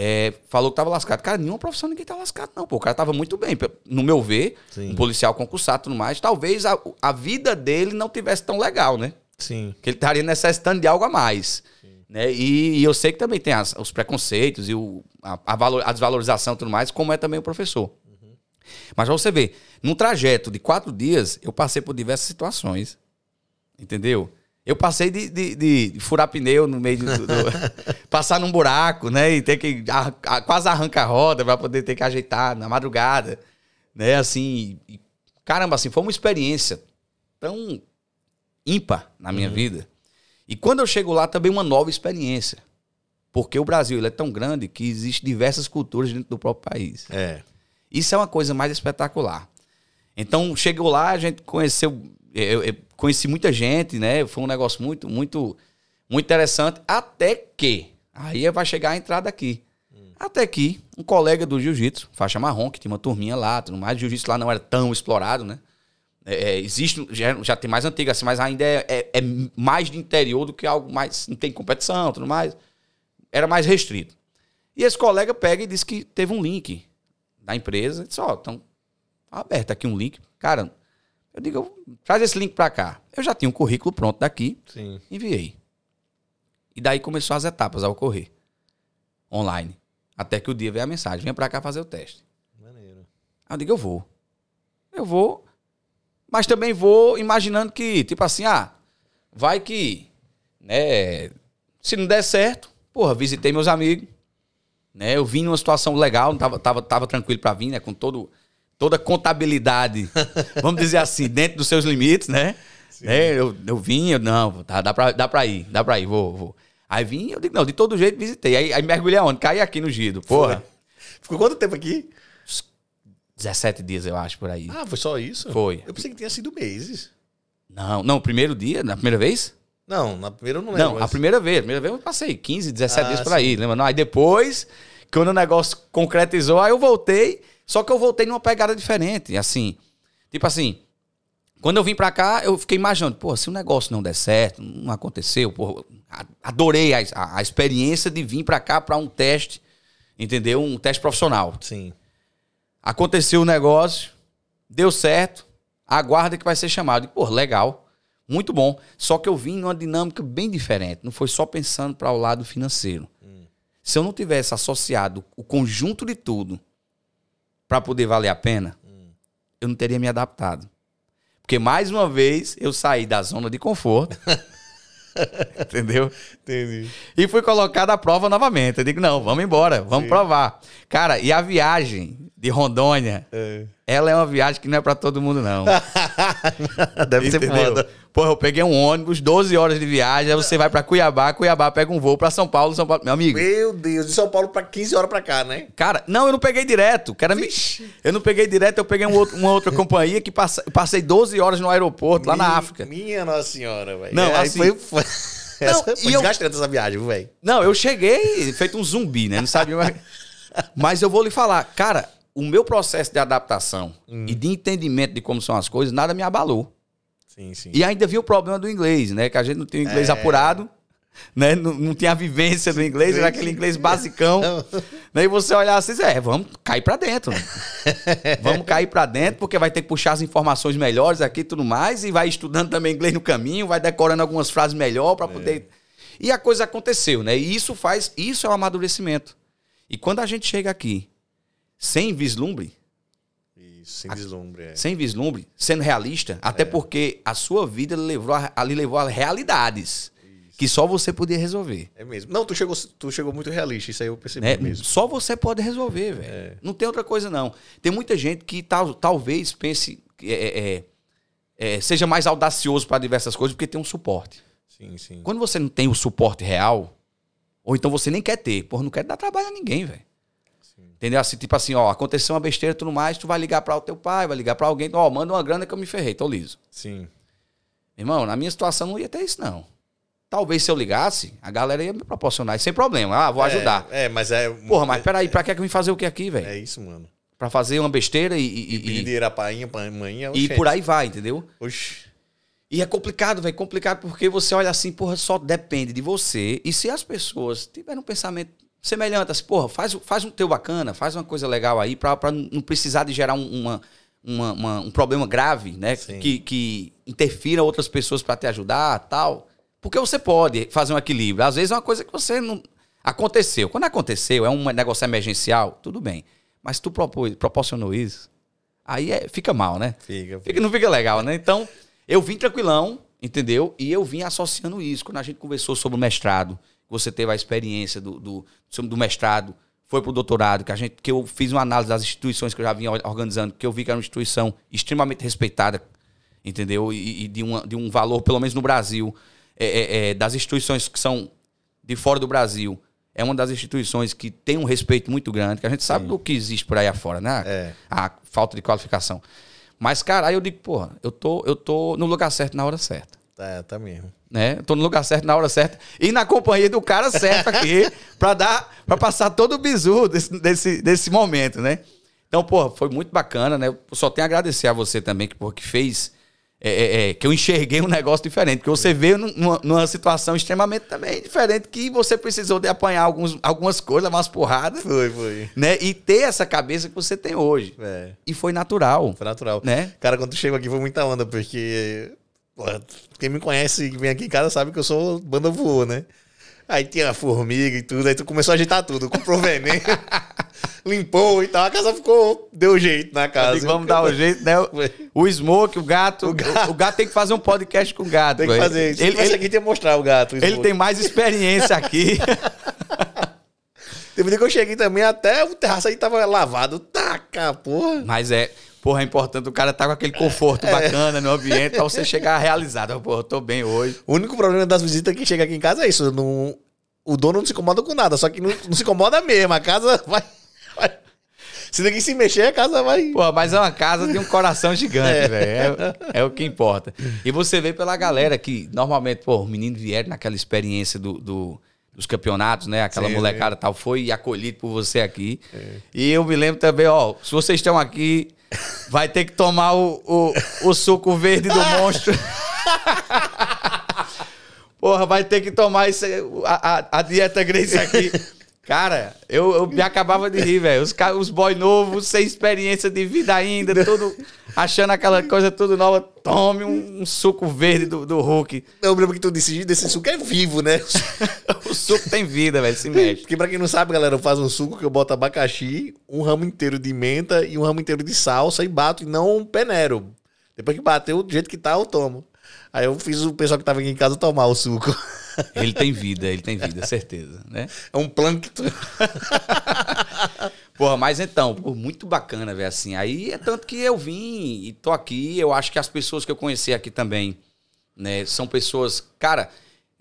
é, falou que tava lascado. Cara, nenhuma profissão ninguém tá lascado, não. Pô, o cara tava muito bem. No meu ver, Sim. um policial concursado e tudo mais, talvez a, a vida dele não tivesse tão legal, né? Sim. Que ele estaria necessitando de algo a mais. Né? E, e, eu sei que também tem as, os preconceitos e o, a, a, valor, a desvalorização e tudo mais, como é também o professor. Uhum. Mas você ver, num trajeto de quatro dias, eu passei por diversas situações. Entendeu? Eu passei de, de, de furar pneu no meio do, do passar num buraco, né? E ter que a, quase arrancar a roda para poder ter que ajeitar na madrugada, né? Assim, e, caramba, assim, foi uma experiência tão ímpar na minha uhum. vida. E quando eu chego lá, também uma nova experiência. Porque o Brasil ele é tão grande que existe diversas culturas dentro do próprio país. É. Isso é uma coisa mais espetacular. Então, chegou lá, a gente conheceu eu, eu, conheci muita gente, né? Foi um negócio muito, muito, muito interessante. Até que, aí vai chegar a entrada aqui. Hum. Até que um colega do jiu-jitsu, faixa marrom, que tinha uma turminha lá, tudo mais, jiu-jitsu lá não era tão explorado, né? É, é, existe, já, já tem mais antiga assim, mas ainda é, é, é, mais de interior do que algo mais. Não tem competição, tudo mais. Era mais restrito. E esse colega pega e diz que teve um link da empresa. Disse: Ó, oh, então, aberto aqui um link. Cara, eu digo, traz esse link para cá. Eu já tinha um currículo pronto daqui, Sim. enviei. E daí começou as etapas a ocorrer. Online. Até que o dia veio a mensagem, venha para cá fazer o teste. Maneiro. Aí eu digo, eu vou. Eu vou. Mas também vou imaginando que, tipo assim, ah, vai que, né, se não der certo, porra, visitei meus amigos, né, eu vim numa situação legal, tava, tava, tava tranquilo para vir, né, com todo toda contabilidade, vamos dizer assim, dentro dos seus limites, né? né? Eu, eu vim, eu, não, tá, dá, pra, dá pra ir, dá pra ir, vou, vou. Aí vim, eu digo, não, de todo jeito visitei. Aí, aí mergulhei aonde? Caí aqui no Gido, porra. Foi. Ficou quanto tempo aqui? 17 dias, eu acho, por aí. Ah, foi só isso? Foi. Eu pensei que tinha sido meses. Não, não, primeiro dia, na primeira vez? Não, na primeira eu não lembro. Não, mas... a primeira vez. A primeira vez eu passei 15, 17 ah, dias por sim. aí, lembra? Não, aí depois, quando o negócio concretizou, aí eu voltei só que eu voltei numa pegada diferente, assim. Tipo assim, quando eu vim pra cá, eu fiquei imaginando, pô, se o negócio não der certo, não aconteceu, pô, adorei a, a, a experiência de vir pra cá pra um teste, entendeu? Um teste profissional. Sim. Aconteceu o negócio, deu certo, aguarda que vai ser chamado. E, pô, legal, muito bom. Só que eu vim numa dinâmica bem diferente, não foi só pensando para o lado financeiro. Hum. Se eu não tivesse associado o conjunto de tudo para poder valer a pena, hum. eu não teria me adaptado. Porque mais uma vez eu saí da zona de conforto. Entendeu? Entendi. E fui colocado à prova novamente. Eu digo, não, vamos embora, vamos Sim. provar. Cara, e a viagem de Rondônia, é. ela é uma viagem que não é para todo mundo, não. Deve Entendeu? ser foda. Pô, eu peguei um ônibus, 12 horas de viagem, aí você vai para Cuiabá, Cuiabá pega um voo para São Paulo, São Paulo. Meu amigo. Meu Deus, de São Paulo para 15 horas para cá, né? Cara, não, eu não peguei direto. Cara, me... Eu não peguei direto, eu peguei um outro, uma outra companhia que passe... passei 12 horas no aeroporto, lá na África. Minha Nossa Senhora, velho. Não, é, assim. Foi, Não, essa foi desgastante eu... essa viagem, velho. Não, eu cheguei feito um zumbi, né? Não sabia mais. Mas eu vou lhe falar, cara, o meu processo de adaptação hum. e de entendimento de como são as coisas, nada me abalou. Sim, sim. E ainda vi o problema do inglês, né? Que a gente não tem o inglês é... apurado né? Não, não tinha a vivência do inglês, era aquele inglês basicão. né? E você olhar assim, é, vamos cair para dentro. vamos cair para dentro, porque vai ter que puxar as informações melhores aqui e tudo mais, e vai estudando também inglês no caminho, vai decorando algumas frases melhor para poder. É. E a coisa aconteceu, né? E isso faz, isso é o um amadurecimento. E quando a gente chega aqui sem vislumbre, sem vislumbre, é. Sem vislumbre, sendo realista, até é. porque a sua vida levou a, ali levou a realidades que só você podia resolver. É mesmo. Não, tu chegou, tu chegou muito realista, isso aí eu percebi é, mesmo. Só você pode resolver, velho. É. Não tem outra coisa, não. Tem muita gente que tal, talvez pense. É, é, é, é seja mais audacioso para diversas coisas porque tem um suporte. Sim, sim. Quando você não tem o suporte real, ou então você nem quer ter, porra, não quer dar trabalho a ninguém, velho. Entendeu? Assim, tipo assim, ó, aconteceu uma besteira e tudo mais, tu vai ligar para o teu pai, vai ligar para alguém, ó, manda uma grana que eu me ferrei, tô liso. Sim. Irmão, na minha situação não ia ter isso, não. Talvez se eu ligasse, a galera ia me proporcionar isso sem problema. Ah, vou ajudar. É, é mas é. Porra, mas peraí, pra que é que me fazer o que aqui, velho? É isso, mano. Pra fazer uma besteira e. E, e pedir a painha, pra manhã. E por aí vai, entendeu? Oxi. E é complicado, velho. Complicado porque você olha assim, porra, só depende de você. E se as pessoas tiverem um pensamento semelhante, assim, porra, faz, faz um teu bacana, faz uma coisa legal aí pra, pra não precisar de gerar um, uma, uma, uma, um problema grave, né? Que, que interfira outras pessoas para te ajudar tal. Porque você pode fazer um equilíbrio. Às vezes é uma coisa que você não. Aconteceu. Quando aconteceu, é um negócio emergencial, tudo bem. Mas tu propôs, proporcionou isso. aí é, fica mal, né? Fica, Fica, não fica legal, né? Então, eu vim tranquilão, entendeu? E eu vim associando isso. Quando a gente conversou sobre o mestrado, você teve a experiência do, do, do mestrado, foi pro doutorado, que, a gente, que eu fiz uma análise das instituições que eu já vinha organizando, que eu vi que era uma instituição extremamente respeitada, entendeu? E, e de, uma, de um valor, pelo menos no Brasil, é, é, é, das instituições que são de fora do Brasil, é uma das instituições que tem um respeito muito grande, que a gente sabe Sim. do que existe por aí afora, né? É. A falta de qualificação. Mas, cara, aí eu digo, porra, eu tô, eu tô no lugar certo na hora certa. É, tá mesmo. Né? Tô no lugar certo na hora certa e na companhia do cara certo aqui para dar, para passar todo o bizu desse, desse, desse momento, né? Então, porra, foi muito bacana, né? Eu só tenho a agradecer a você também que, porra, que fez é, é, é, que eu enxerguei um negócio diferente, porque você veio numa, numa, situação extremamente também diferente, que você precisou de apanhar alguns, algumas coisas, umas porradas. Foi, foi. Né? E ter essa cabeça que você tem hoje. É. E foi natural. Foi natural. Né? Cara, quando tu chegou aqui foi muita onda, porque quem me conhece e vem aqui em casa sabe que eu sou banda voou, né? Aí tinha formiga e tudo, aí tu começou a agitar tudo, comprou veneno. limpou e tal. A casa ficou. Deu jeito na casa. Digo, vamos dar o jeito, né? O Smoke, o gato, o gato. O, gato tem que fazer um podcast com o gato. Tem que fazer. isso. ele, ele aqui tem que mostrar o gato. O ele tem mais experiência aqui. Teve dia que eu cheguei também, até o terraço aí tava lavado. Taca, porra. Mas é. Porra, é importante o cara tá com aquele conforto é. bacana no ambiente pra você chegar realizado. Porra, eu tô bem hoje. O único problema das visitas que chega aqui em casa é isso. Não, o dono não se incomoda com nada, só que não, não se incomoda mesmo. A casa vai se ninguém se mexer, a casa vai. Pô, mas é uma casa de um coração gigante, é. velho. É, é, o que importa. E você vê pela galera que normalmente, pô, os meninos vieram naquela experiência do, do dos campeonatos, né? Aquela Sim, molecada é. tal, foi acolhido por você aqui. É. E eu me lembro também, ó, se vocês estão aqui, vai ter que tomar o, o, o suco verde do monstro. Porra, vai ter que tomar isso, a, a, a dieta Grace aqui. Cara, eu, eu me acabava de rir, velho. Os, os boy novos, sem experiência de vida ainda, tudo achando aquela coisa tudo nova. Tome um, um suco verde do, do Hulk. Eu lembro que tu disse, desse suco é vivo, né? o suco tem vida, velho, se mexe. Porque pra quem não sabe, galera, eu faço um suco que eu boto abacaxi, um ramo inteiro de menta e um ramo inteiro de salsa e bato e não peneiro. Depois que bateu, do jeito que tá, eu tomo. Aí eu fiz o pessoal que tava aqui em casa tomar o suco. Ele tem vida, ele tem vida, certeza, né? É um plâncton. Porra, mas então, muito bacana, velho, assim. Aí é tanto que eu vim e tô aqui, eu acho que as pessoas que eu conheci aqui também, né, são pessoas, cara,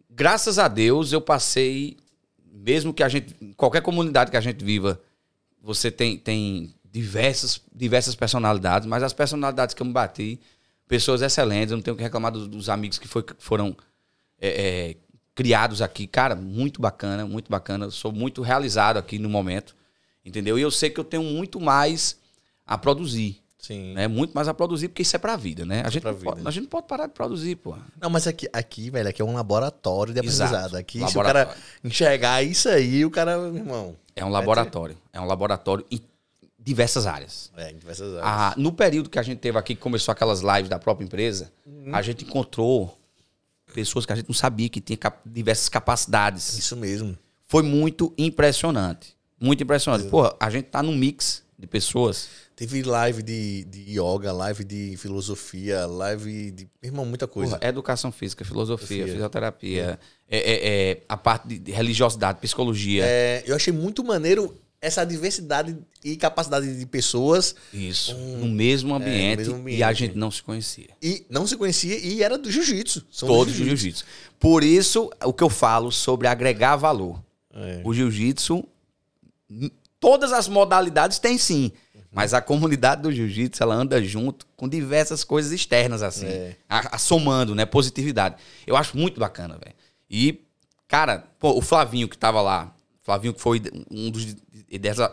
graças a Deus eu passei, mesmo que a gente, qualquer comunidade que a gente viva, você tem, tem diversas, diversas personalidades, mas as personalidades que eu me bati, pessoas excelentes, eu não tenho que reclamar dos, dos amigos que foi, foram é, é, criados aqui. Cara, muito bacana, muito bacana. Sou muito realizado aqui no momento, entendeu? E eu sei que eu tenho muito mais a produzir. Sim. Né? Muito mais a produzir, porque isso é pra vida, né? A, é gente, não pode, a gente não pode parar de produzir, pô. Não, mas aqui, aqui, velho, aqui é um laboratório de aprendizado. Aqui, laboratório. se o cara enxergar isso aí, o cara, irmão. É um laboratório. É um laboratório em diversas áreas. É, em diversas áreas. Ah, no período que a gente teve aqui, que começou aquelas lives da própria empresa, uhum. a gente encontrou pessoas que a gente não sabia que tinha cap diversas capacidades. Isso mesmo. Foi muito impressionante. Muito impressionante. Pô, a gente tá num mix de pessoas. Teve live de, de yoga, live de filosofia, live de. Irmão, muita coisa. Porra, educação física, filosofia, fisioterapia, é. É, é, é, a parte de religiosidade, psicologia. É, eu achei muito maneiro essa diversidade e capacidade de pessoas. Isso. Um, no, mesmo ambiente, é, no mesmo ambiente. E a gente não se conhecia. E não se conhecia e era do jiu-jitsu. Todos do jiu-jitsu. Por isso, o que eu falo sobre agregar valor. É. O jiu-jitsu, todas as modalidades tem sim. Uhum. Mas a comunidade do jiu-jitsu, ela anda junto com diversas coisas externas, assim. É. A, a somando, né? Positividade. Eu acho muito bacana, velho. E, cara, pô, o Flavinho que tava lá, Flavinho, que foi um dos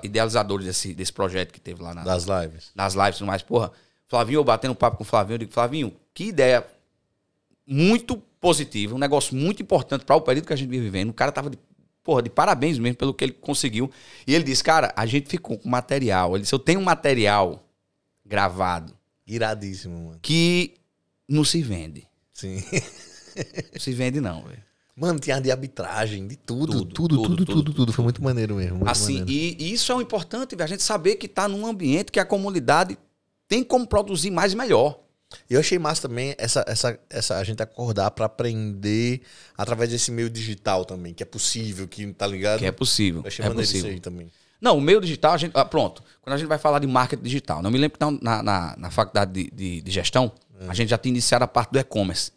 idealizadores desse, desse projeto que teve lá na, das lives. Das lives e tudo mais. Porra, Flavinho, eu batendo papo com o Flavinho, eu digo, Flavinho, que ideia muito positiva, um negócio muito importante para o período que a gente vive vivendo. O cara tava de, porra, de parabéns mesmo pelo que ele conseguiu. E ele disse, cara, a gente ficou com material. Ele disse, eu tenho um material gravado. Iradíssimo, mano. Que não se vende. Sim. não se vende não, velho. Mano, tinha de arbitragem, de tudo, tudo, tudo, tudo, tudo, tudo. Foi muito maneiro mesmo. Muito assim, maneiro. E, e, isso é o importante, a gente saber que tá num ambiente que a comunidade tem como produzir mais e melhor. Eu achei massa também essa, essa, essa a gente acordar para aprender através desse meio digital também, que é possível, que tá ligado? Que é possível. Eu achei é maneiro possível. isso aí também. Não, o meio digital, a gente. ah, pronto. Quando a gente vai falar de marketing digital, não me lembro que na, na, na faculdade de, de, de gestão, a gente já tinha iniciado a parte do e-commerce.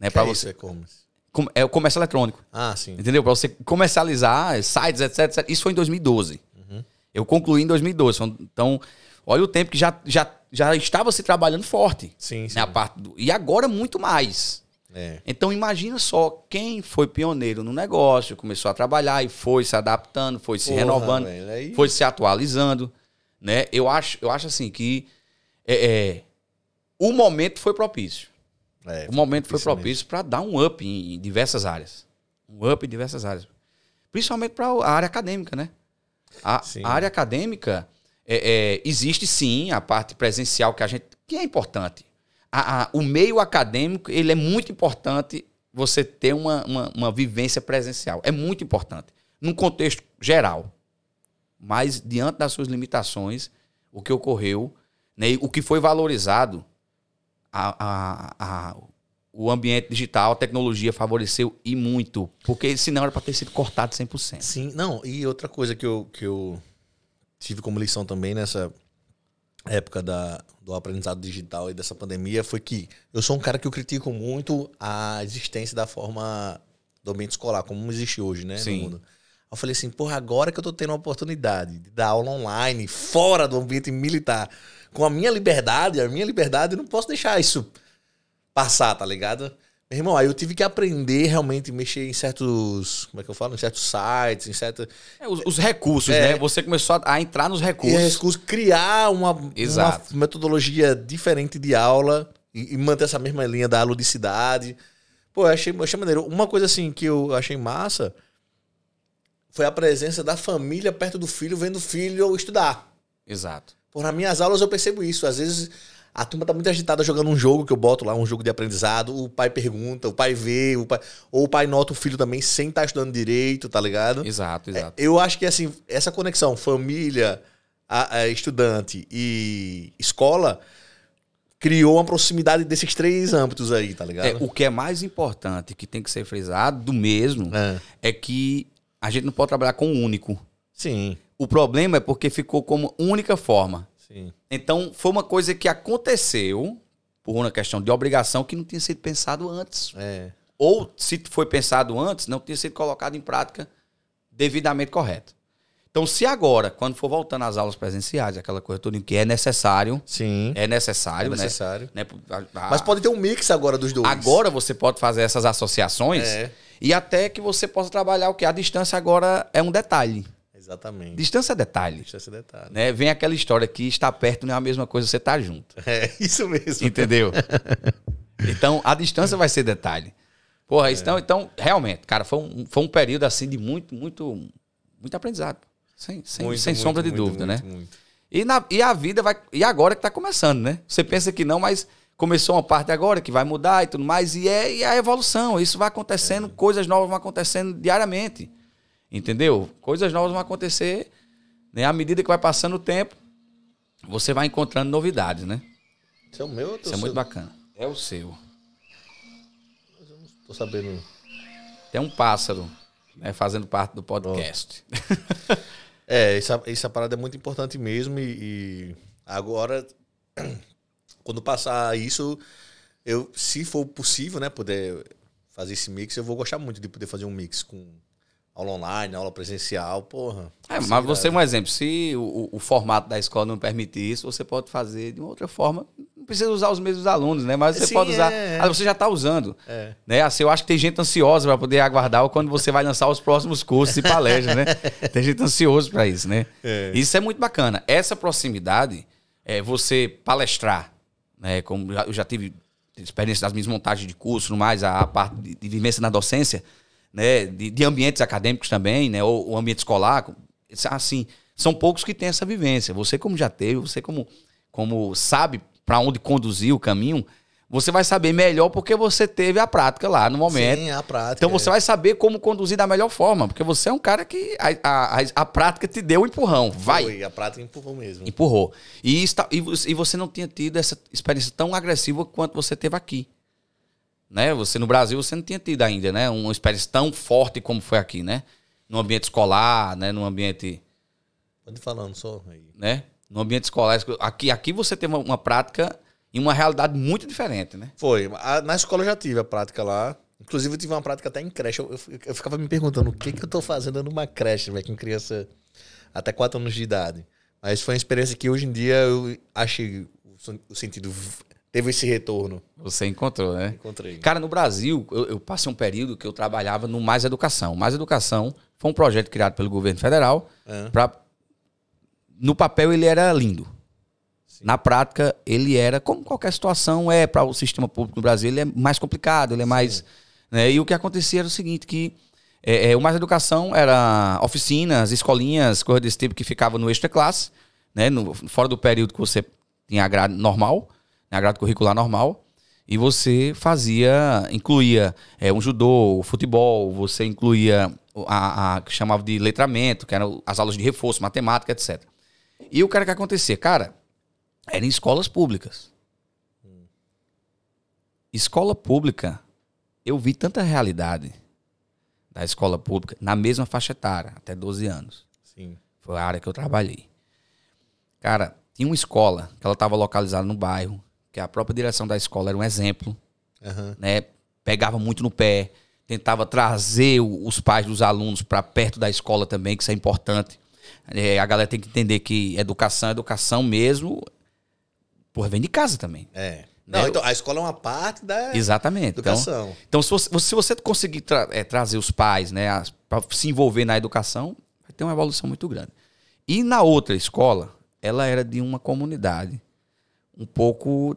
Né, para é você. e-commerce? Com- É o comércio eletrônico. Ah, sim. Entendeu? Para você comercializar sites, etc, etc. Isso foi em 2012. Eu concluí em 2012. Então, olha o tempo que já, já, já estava se trabalhando forte. Sim, sim. né, a parte do- e agora muito mais. É. Então imagina só quem foi pioneiro no negócio, começou a trabalhar e foi se adaptando, foi se Porra, renovando, velho, aí- foi se atualizando, né? Eu acho, eu acho assim que é, é, o momento foi propício. É, O momento foi propício para dar um up em, em diversas áreas. Um up em diversas áreas. Principalmente para a área acadêmica, né? A, Sim. a área acadêmica é, é, existe sim a parte presencial que a gente que é importante. A- a- o meio acadêmico ele é muito importante você ter uma, uma, uma vivência presencial. É muito importante. Num contexto geral. Mas diante das suas limitações, o que ocorreu, né, o que foi valorizado, a, a- a- o ambiente digital, a tecnologia favoreceu e muito. Porque senão era para ter sido cortado 100%. Sim, não, e outra coisa que eu, que eu tive como lição também nessa época da, do aprendizado digital e dessa pandemia foi que eu sou um cara que eu critico muito a existência da forma do ambiente escolar, como existe hoje, né? Sim. No mundo. Eu falei assim, porra, agora que eu tô tendo a oportunidade de dar aula online, fora do ambiente militar, com a minha liberdade, a minha liberdade, eu não posso deixar isso passar, tá ligado? Meu irmão, aí eu tive que aprender realmente mexer em certos. Como é que eu falo? Em certos sites, em certos. É, os, os recursos, É. né? Você começou a, a entrar nos E recursos. é recurso, criar uma, uma metodologia diferente de aula e, e manter essa mesma linha da ludicidade. Pô, eu achei, eu achei maneiro. Uma coisa assim que eu achei massa foi a presença da família perto do filho, vendo o filho estudar. Exato. Pô, nas minhas aulas eu percebo isso. Às vezes a turma tá muito agitada jogando um jogo que eu boto lá, um jogo de aprendizado. O pai pergunta, o pai vê, o pai... ou o pai nota o filho também sem estar estudando direito, tá ligado? Exato, exato. Eu acho que assim, essa conexão família, a- a estudante e escola criou uma proximidade desses três âmbitos aí, tá É, ligado? o que é mais importante, que tem que ser frisado do mesmo, É. é que a gente não pode trabalhar com um único. Sim, O problema é porque ficou como única forma. Sim. Então, foi uma coisa que aconteceu por uma questão de obrigação que não tinha sido pensado antes. É. Ou, se foi pensado antes, não tinha sido colocado em prática devidamente correto. Então, se agora, quando for voltando às aulas presenciais, aquela coisa toda que é necessário, Sim. é necessário, É necessário. né? né? A- Mas pode ter um mix agora dos dois. Agora você pode fazer essas associações É. e até que você possa trabalhar o que a distância agora é um detalhe. Exatamente. Distância é detalhe. Deixa esse detalhe. Né? Vem aquela história que estar perto não é a mesma coisa você estar junto. É, isso mesmo. Entendeu? então, a distância vai ser detalhe. Porra, então, então, realmente, cara, foi um, foi um período assim de muito, muito, muito aprendizado. Sem, sem, Muito, sem muito, sombra de muito, dúvida, né? E, na, e a vida vai. E agora que tá começando, né? Você pensa que não, mas começou uma parte agora que vai mudar e tudo mais. E é, e é a evolução. Isso vai acontecendo, coisas novas vão acontecendo diariamente. Entendeu? Coisas novas vão acontecer. Né? À medida que vai passando o tempo, você vai encontrando novidades, né? Isso é o meu ou Isso é muito bacana. É o seu. Tô sabendo. Tem um pássaro né, fazendo parte do podcast. É, essa, essa parada é muito importante mesmo e, e agora, quando passar isso, eu, se for possível, né, poder fazer esse mix, eu vou gostar muito de poder fazer um mix com aula online, aula presencial, porra. É, Isso mas você, um exemplo, se o, o- formato da escola não permitir isso, você pode fazer de uma outra forma. Não precisa usar os mesmos alunos, né? Mas você Sim, pode usar. é, é. Ah, você já está usando. É. Né? Assim, eu acho que tem gente ansiosa para poder aguardar quando você vai lançar os próximos cursos e palestras, né? Tem gente ansiosa para isso, né? É. Isso é muito bacana. Essa proximidade, é você palestrar, né? Como eu já tive experiência das minhas montagens de curso, no mais a, a parte de vivência na docência, né? De, de ambientes acadêmicos também, né? Ou o ambiente escolar, assim, são poucos que têm essa vivência. Você como já teve, você como como sabe para onde conduzir o caminho, você vai saber melhor porque você teve a prática lá no momento. Sim, a prática. Então você é. vai saber como conduzir da melhor forma, porque você é um cara que a, a, a, prática te deu o empurrão. Vai. Foi, a prática empurrou mesmo. Empurrou. E, está, e, e você não tinha tido essa experiência tão agressiva quanto você teve aqui. Né? Você no Brasil você não tinha tido ainda, né? Uma experiência tão forte como foi aqui, né? No ambiente escolar, né? No ambiente, Pode falando só aí. né? No ambiente escolar, aqui, aqui você teve uma, uma prática em uma realidade muito diferente, né? Foi. A- na escola eu já tive a prática lá. Inclusive, eu tive uma prática até em creche. Eu, eu- eu ficava me perguntando o que, que eu tô fazendo numa creche, velho, com criança até 4 anos de idade. Mas foi uma experiência que hoje em dia eu achei o sentido. Teve esse retorno. Você encontrou, né? Encontrei. Cara, no Brasil, eu, eu passei um período que eu trabalhava no Mais Educação. Mais Educação foi um projeto criado pelo governo federal. É. Pra, no papel, ele era lindo. Na prática, ele era, como qualquer situação é para o sistema público no Brasil, ele é mais complicado, ele é mais. né? E o que acontecia era o seguinte: que é, é, o Mais Educação era oficinas, escolinhas, coisa desse tipo que ficava no extra classe, né? no- fora do período que você tinha a grade normal, né? a grade curricular normal. E você fazia, incluía é, um judô, futebol, você incluía a, a que chamava de letramento, que eram as aulas de reforço, matemática, etc. E o cara que acontecia, cara, era em escolas públicas. Escola pública, eu vi tanta realidade da escola pública na mesma faixa etária, até 12 anos. Sim. Foi a área que eu trabalhei. Cara, tinha uma escola que ela estava localizada no bairro, que a própria direção da escola era um exemplo, Aham. né? Pegava muito no pé, tentava trazer os pais dos alunos para perto da escola também, que isso é importante. É, a galera tem que entender que educação é educação mesmo, porra, vem de casa também. É. Não, Né? então a escola é uma parte da Exatamente. Então, educação. então, se você, se você conseguir tra- é, trazer os pais, né, para se envolver na educação, vai ter uma evolução muito grande. E na outra escola, ela era de uma comunidade um pouco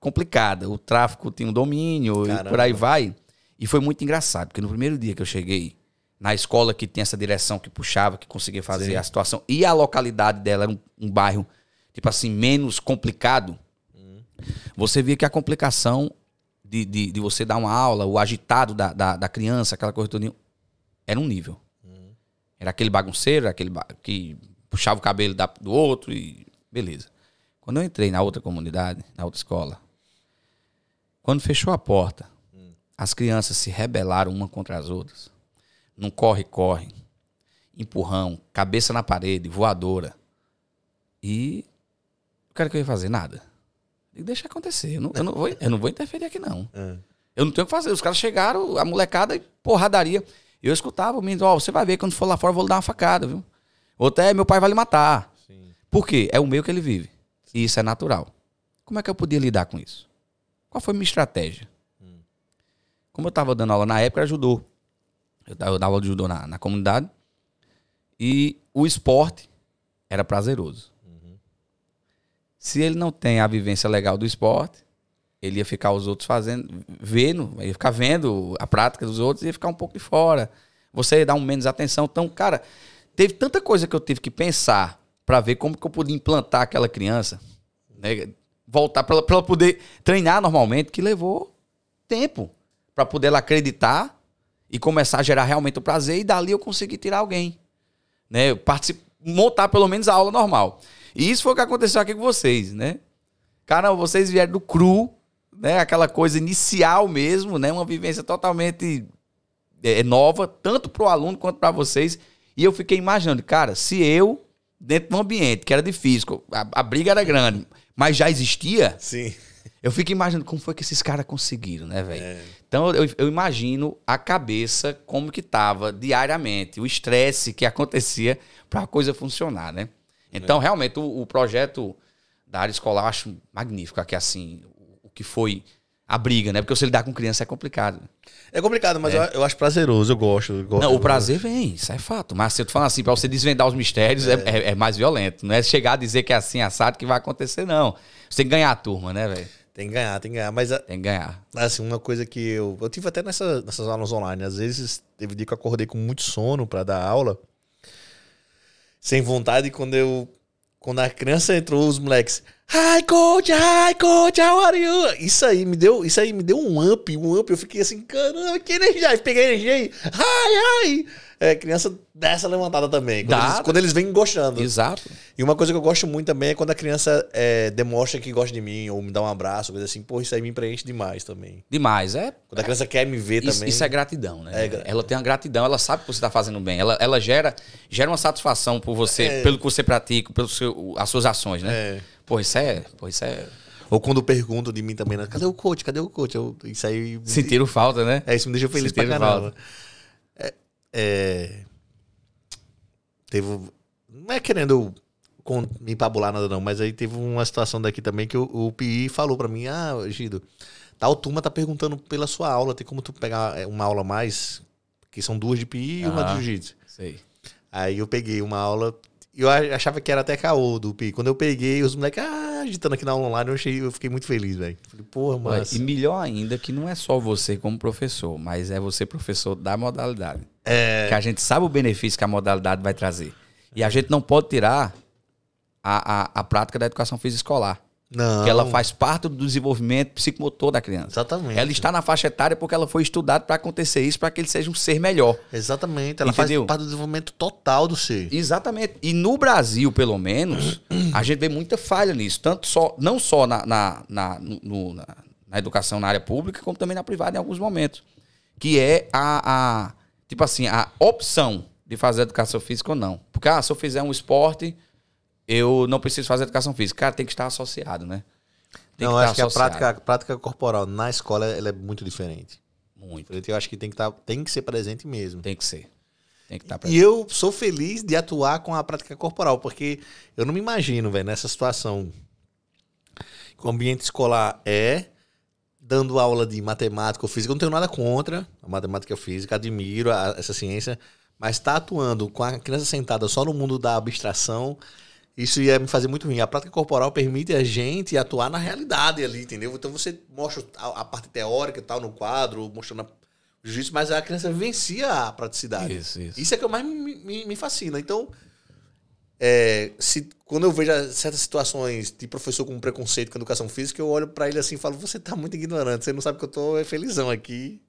complicada. O tráfico tinha um domínio e Caramba. por aí vai. E foi muito engraçado, porque no primeiro dia que eu cheguei na escola que tem essa direção que puxava, que conseguia fazer Sim. a situação, e a localidade dela era um, um bairro, tipo assim, menos complicado, você via que a complicação de, de, de você dar uma aula, o agitado da, da, da criança, aquela coisa toda, era um nível. Era aquele bagunceiro, aquele ba- que puxava o cabelo da- do outro e beleza. Quando eu entrei na outra comunidade, na outra escola, quando fechou a porta, as crianças se rebelaram uma contra as outras. Num corre-corre, empurrão, cabeça na parede, voadora. E o cara que eu ia fazer nada. Digo, deixa acontecer. Eu não, eu não vou, eu não vou interferir aqui, não. É. Eu não tenho o que fazer. Os caras chegaram, a molecada, e porradaria. Eu escutava o menino, ó, você vai ver, quando for lá fora, eu vou lhe dar uma facada, viu? Outro é, meu pai vai lhe matar. Sim. Por quê? É o meio que ele vive. E isso é natural. Como é que eu podia lidar com isso? Qual foi a minha estratégia? Como eu estava dando aula na época, judô. Eu dava eu dava aula de judô na, na comunidade. E o esporte era prazeroso. Se ele não tem a vivência legal do esporte, ele ia ficar os outros fazendo, vendo, ia ficar vendo a prática dos outros e ia ficar um pouco de fora. Você ia dar um menos atenção. Então, cara, teve tanta coisa que eu tive que pensar para ver como que eu podia implantar aquela criança, né? voltar para ela, ela poder treinar normalmente, que levou tempo para poder ela acreditar e começar a gerar realmente o prazer e dali eu conseguir tirar alguém, né? Montar pelo menos a aula normal. E isso foi o que aconteceu aqui com vocês, né? Cara, vocês vieram do cru, né? Aquela coisa inicial mesmo, né? Uma vivência totalmente é, nova, tanto para o aluno quanto para vocês. E eu fiquei imaginando, cara, se eu, dentro de um ambiente que era difícil, a, a briga era grande, mas já existia, Sim. eu fico imaginando como foi que esses caras conseguiram, né, velho? É. Então eu, eu imagino a cabeça como que tava diariamente, o estresse que acontecia para a coisa funcionar, né? Então, realmente, o, o projeto da área escolar eu acho magnífico, aqui assim, o, o que foi a briga, né? Porque você lidar com criança é complicado. É complicado, mas Eu, eu acho prazeroso, eu gosto. eu gosto Não, o prazer vem, isso é fato. Mas se eu tô falando assim, pra você desvendar os mistérios, é, é- é mais violento. Não é chegar a dizer que é assim, assado, que vai acontecer, não. Você tem que ganhar a turma, né, velho? Tem que ganhar, tem que ganhar. Mas, Tem que ganhar. assim, uma coisa que eu. Eu tive até nessa, nessas aulas online. Às vezes, teve dia que eu acordei com muito sono pra dar aula. Sem vontade, e quando eu. Quando a criança entrou, os moleques. Hi coach, hi coach, how are you? Isso aí me deu, isso aí me deu um up, um up. Eu fiquei assim, caramba, que energia. Peguei energia aí. Hi, hi. É, criança dessa levantada também. Quando, Dá. eles, quando eles vêm gostando. Exato. E uma coisa que eu gosto muito também é quando a criança é, demonstra que gosta de mim, ou me dá um abraço, coisa assim. Pô, isso aí me preenche demais também. Demais. É, Quando a criança quer me ver isso, também. isso é gratidão, né? É ela tem uma gratidão, ela sabe que você está fazendo bem. Ela, ela gera, gera uma satisfação por você, É. pelo que você pratica, pelas as suas ações, né? É. Pô, isso é. Pô, isso é. Ou quando perguntam de mim também, né? cadê o coach? Cadê o coach? Eu, isso aí. Sentiram falta, né? É, isso me deixa feliz pra Sentiram caramba. É, é, teve. Não é querendo me empabular nada, não, mas aí teve uma situação daqui também que o, o PI falou pra mim: Ah, Gido, tal turma tá perguntando pela sua aula, tem como tu pegar é, uma aula a mais? Que são duas de PI e uma de Aham. jiu-jitsu. Sei. Aí eu peguei uma aula. Eu achava que era até caô do PI. Quando eu peguei, os moleques ah, agitando aqui na aula online, eu, achei, eu fiquei muito feliz, velho. Falei, porra, mas. E melhor ainda que não é só você como professor, mas é você professor da modalidade. É. Que a gente sabe o benefício que a modalidade vai trazer. E a gente não pode tirar a, a, a prática da educação física escolar. Não. Porque ela faz parte do desenvolvimento psicomotor da criança. Exatamente. Ela está na faixa etária porque ela foi estudada para acontecer isso, para que ele seja um ser melhor. Exatamente. Ela Entendeu? faz parte do desenvolvimento total do ser. Exatamente. E no Brasil, pelo menos, a gente vê muita falha nisso. Tanto só, não só na, na, na, no- na, na educação na área pública, como também na privada em alguns momentos. Que é a, a tipo assim, a opção de fazer educação física ou não. Porque, ah, se eu fizer um esporte, eu não preciso fazer educação física. Cara, tem que estar associado, né? Tem não, que eu estar acho que a prática, a prática corporal na escola ela é muito diferente. Muito. Eu acho que tem que, tá, tem que ser presente mesmo. Tem que ser. Tem que estar E presente. eu sou feliz de atuar com a prática corporal, porque eu não me imagino, velho, nessa situação o ambiente escolar é dando aula de matemática ou física. Eu não tenho nada contra a matemática e a física, admiro a- essa ciência, mas estar atuando com a criança sentada só no mundo da abstração, isso ia me fazer muito ruim. A prática corporal permite a gente atuar na realidade ali, entendeu? Então você mostra a, a parte teórica e tal no quadro, mostrando o jiu-jitsu, mas a criança vivencia a praticidade. Isso, isso. Isso é que mais me, me- me fascina. Então, é, se, quando eu vejo certas situações de professor com preconceito com educação física, eu olho pra ele assim e falo: Você tá muito ignorante, você não sabe que eu tô é felizão aqui.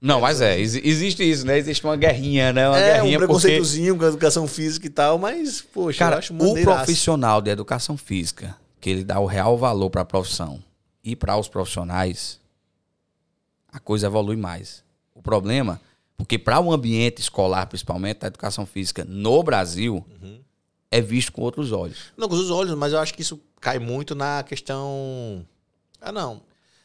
Não, mas é, exi- existe isso, né? Existe uma guerrinha, né? Uma é, um guerrinha porque... preconceitozinho com a educação física e tal, mas, poxa, eu Cara, acho o maneiraço. profissional de educação física, que ele dá o real valor para a profissão e para os profissionais, a coisa evolui mais. O problema, porque para o ambiente escolar, principalmente da educação física no Brasil, Uhum. é visto com outros olhos. Não, com os olhos, mas eu acho que isso cai muito na questão. Ah, não.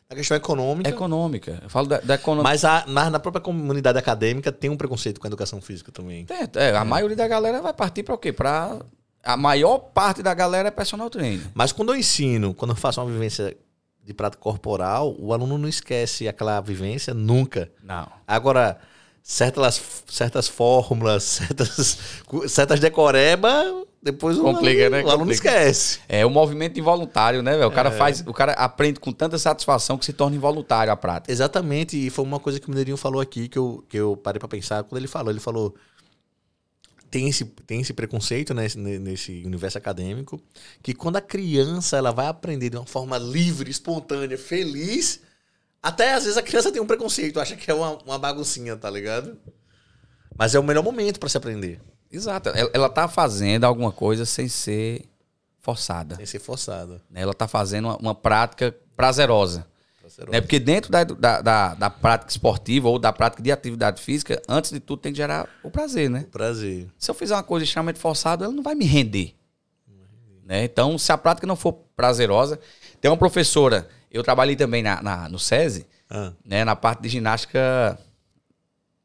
Na questão econômica. Econômica. Eu falo da, da economia. Mas, a, mas na própria comunidade acadêmica tem um preconceito com a educação física também. É, é, a maioria da galera vai partir para o quê? Para a maior parte da galera é personal trainer. Mas quando eu ensino, quando eu faço uma vivência de prática corporal, o aluno não esquece aquela vivência nunca. Não. Agora, certas, certas fórmulas, certas, certas decoreba, depois Complica, o aluno, né? o aluno esquece. É o movimento involuntário, né, velho? O É. cara faz, o cara aprende com tanta satisfação que se torna involuntário a prática. Exatamente, e foi uma coisa que o Mineirinho falou aqui que eu, que eu parei pra pensar quando ele falou. Ele falou: tem esse, tem esse preconceito né, nesse, nesse universo acadêmico, que quando a criança ela vai aprender de uma forma livre, espontânea, feliz, até às vezes a criança tem um preconceito, acha que é uma, uma baguncinha, tá ligado? Mas é o melhor momento pra se aprender, Exato. Ela, ela tá fazendo alguma coisa sem ser forçada. sem ser forçado. né? Ela tá fazendo uma, uma prática prazerosa. Prazeroso. Né? Porque dentro da, da, da, da prática esportiva ou da prática de atividade física, antes de tudo tem que gerar o prazer, né? Prazer. Se eu fizer uma coisa extremamente forçada, ela não vai me render. Né? Então, se a prática não for prazerosa, tem uma professora, eu trabalhei também na, na- no SESI, Ah, né, na parte de ginástica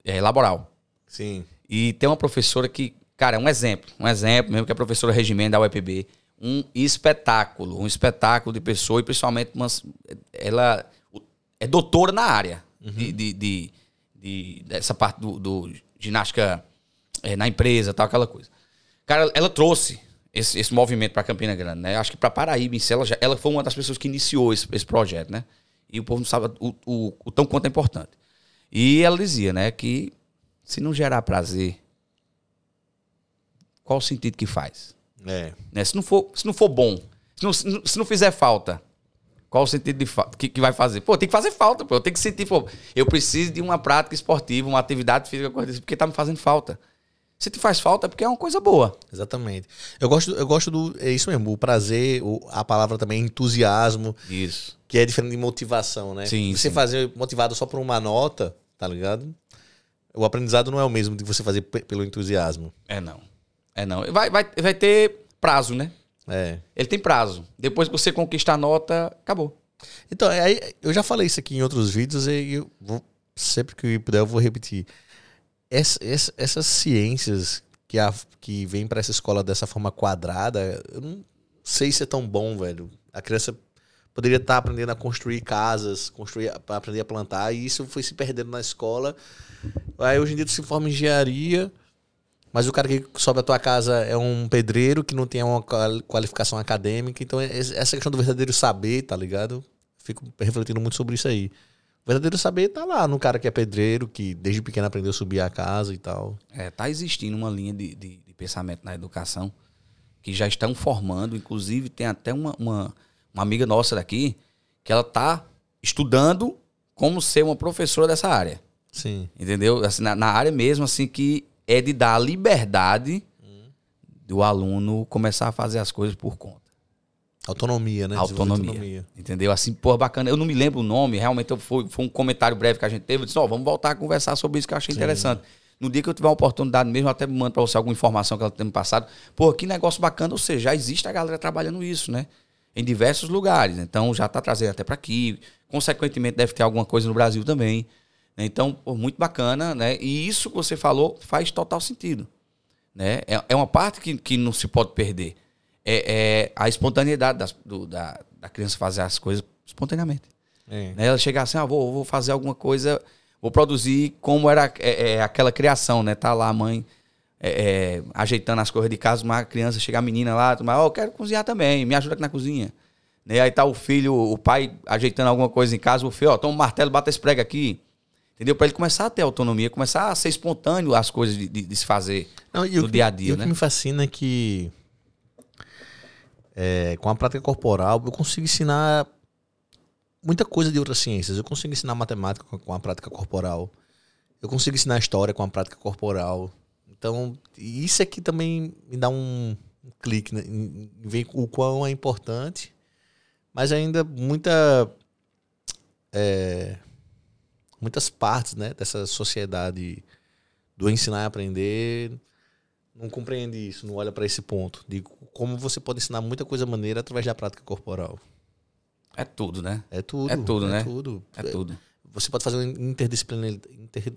é, laboral. sim. E tem uma professora que, cara, é um exemplo, um exemplo mesmo, que é a professora Regimento da UEPB. Um espetáculo, um espetáculo de pessoa e principalmente umas, ela é doutora na área de, de, de- de- dessa parte do, do ginástica é, na empresa, tal, aquela coisa. Cara, ela trouxe esse, esse movimento para Campina Grande, né? Acho que para Paraíba, em si, ela, já- ela foi uma das pessoas que iniciou esse, esse projeto, né? E o povo não sabe o, o, o tão quanto é importante. E ela dizia, né, que se não gerar prazer, qual o sentido que faz? É. Né? Se, não for, se não for bom, Se não, se não fizer falta, qual o sentido de que, que vai fazer? Pô, tem que fazer falta, pô. Eu tenho que sentir, pô, eu preciso de uma prática esportiva, uma atividade física, porque tá me fazendo falta. Se te faz falta é porque é uma coisa boa. Exatamente. Eu gosto, eu gosto do. É isso mesmo, o prazer, o, a palavra também é entusiasmo. Isso. Que é diferente de motivação, né? Sim. Você sim. fazer motivado só por uma nota, tá ligado? O aprendizado não é o mesmo de você fazer pelo entusiasmo. É não. É não. Vai, vai, vai ter prazo, né? É. Ele tem prazo. Depois que você conquista a nota, acabou. Então, aí, eu já falei isso aqui em outros vídeos e eu vou, sempre que puder eu vou repetir essa, essa, essas ciências que, a, que vem para essa escola dessa forma quadrada, eu não sei se é tão bom, velho. A criança poderia estar tá aprendendo a construir casas, construir, aprender a plantar, e isso foi se perdendo na escola. Aí hoje em dia tu se forma em engenharia, mas o cara que sobe a tua casa é um pedreiro que não tem uma qualificação acadêmica. Então, essa questão do verdadeiro saber, tá ligado? Fico refletindo muito sobre isso aí. Verdadeiro saber tá lá no cara que é pedreiro, que desde pequeno aprendeu a subir a casa e tal. É, tá existindo uma linha de, de, de pensamento na educação que já estão formando. Inclusive, tem até uma, uma, uma, amiga nossa daqui que ela tá estudando como ser uma professora dessa área. Sim. Entendeu? Assim, na, na área mesmo, assim, que é de dar liberdade hum. do aluno começar a fazer as coisas por conta. Autonomia, né? Autonomia, autonomia. Entendeu? Assim, pô, bacana. Eu não me lembro o nome, realmente foi, foi um comentário breve que a gente teve. Eu disse, ó, oh, vamos voltar a conversar sobre isso que eu achei Sim. interessante. No dia que eu tiver uma oportunidade mesmo, eu até mando para você alguma informação que ela tem me passado. Pô, que negócio bacana. Ou seja, já existe a galera trabalhando isso, né? Em diversos lugares. Então já está trazendo até para aqui. Consequentemente, deve ter alguma coisa no Brasil também. Então, pô, muito bacana, né? E isso que você falou faz total sentido. Né? É, é uma parte que, que não se pode perder é, é a espontaneidade das, do, da, da criança fazer as coisas espontaneamente. É. Né? Ela chegar assim, ah, vou, vou fazer alguma coisa, vou produzir como era é, é, aquela criação, né? Tá lá a mãe é, é, ajeitando as coisas de casa, uma criança, chega a menina lá, mas oh, eu quero cozinhar também, me ajuda aqui na cozinha. Né? Aí tá o filho, o pai ajeitando alguma coisa em casa, o filho, ó, toma um martelo, bata esse prego aqui. Entendeu? Para ele começar a ter autonomia, começar a ser espontâneo as coisas de, de, de se fazer Não, no dia a dia. E né? o que me fascina é que é, com a prática corporal, eu consigo ensinar muita coisa de outras ciências. Eu consigo ensinar matemática com a prática corporal. Eu consigo ensinar história com a prática corporal. Então, isso aqui também me dá um, um clique né, em ver o quão é importante, mas ainda muita. É, muitas partes né, dessa sociedade do ensinar e aprender não compreende isso, não olha para esse ponto de como você pode ensinar muita coisa maneira através da prática corporal. É tudo, né? É tudo. É tudo, é né? Tudo. É tudo. Você pode fazer uma interdisciplinaridade. Inter...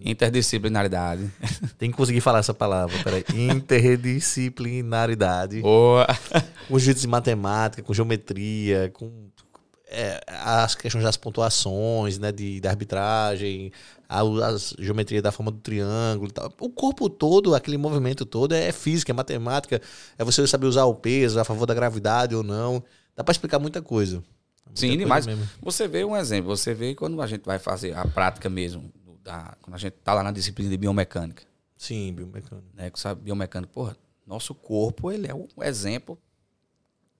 Interdisciplinaridade. Tem que conseguir falar essa palavra, peraí. Interdisciplinaridade. Boa. Com jeitos de matemática, com geometria, com é, as questões das pontuações, né, de, de arbitragem, a, a geometria da forma do triângulo e tal. O corpo todo, aquele movimento todo é física, é matemática, é você saber usar o peso a favor da gravidade ou não. Dá para explicar muita coisa. Muita Sim, demais. Você vê um exemplo, você vê quando a gente vai fazer a prática mesmo, da, quando a gente tá lá na disciplina de biomecânica. Sim, biomecânica. Que sabe, biomecânica, porra, nosso corpo, ele é um exemplo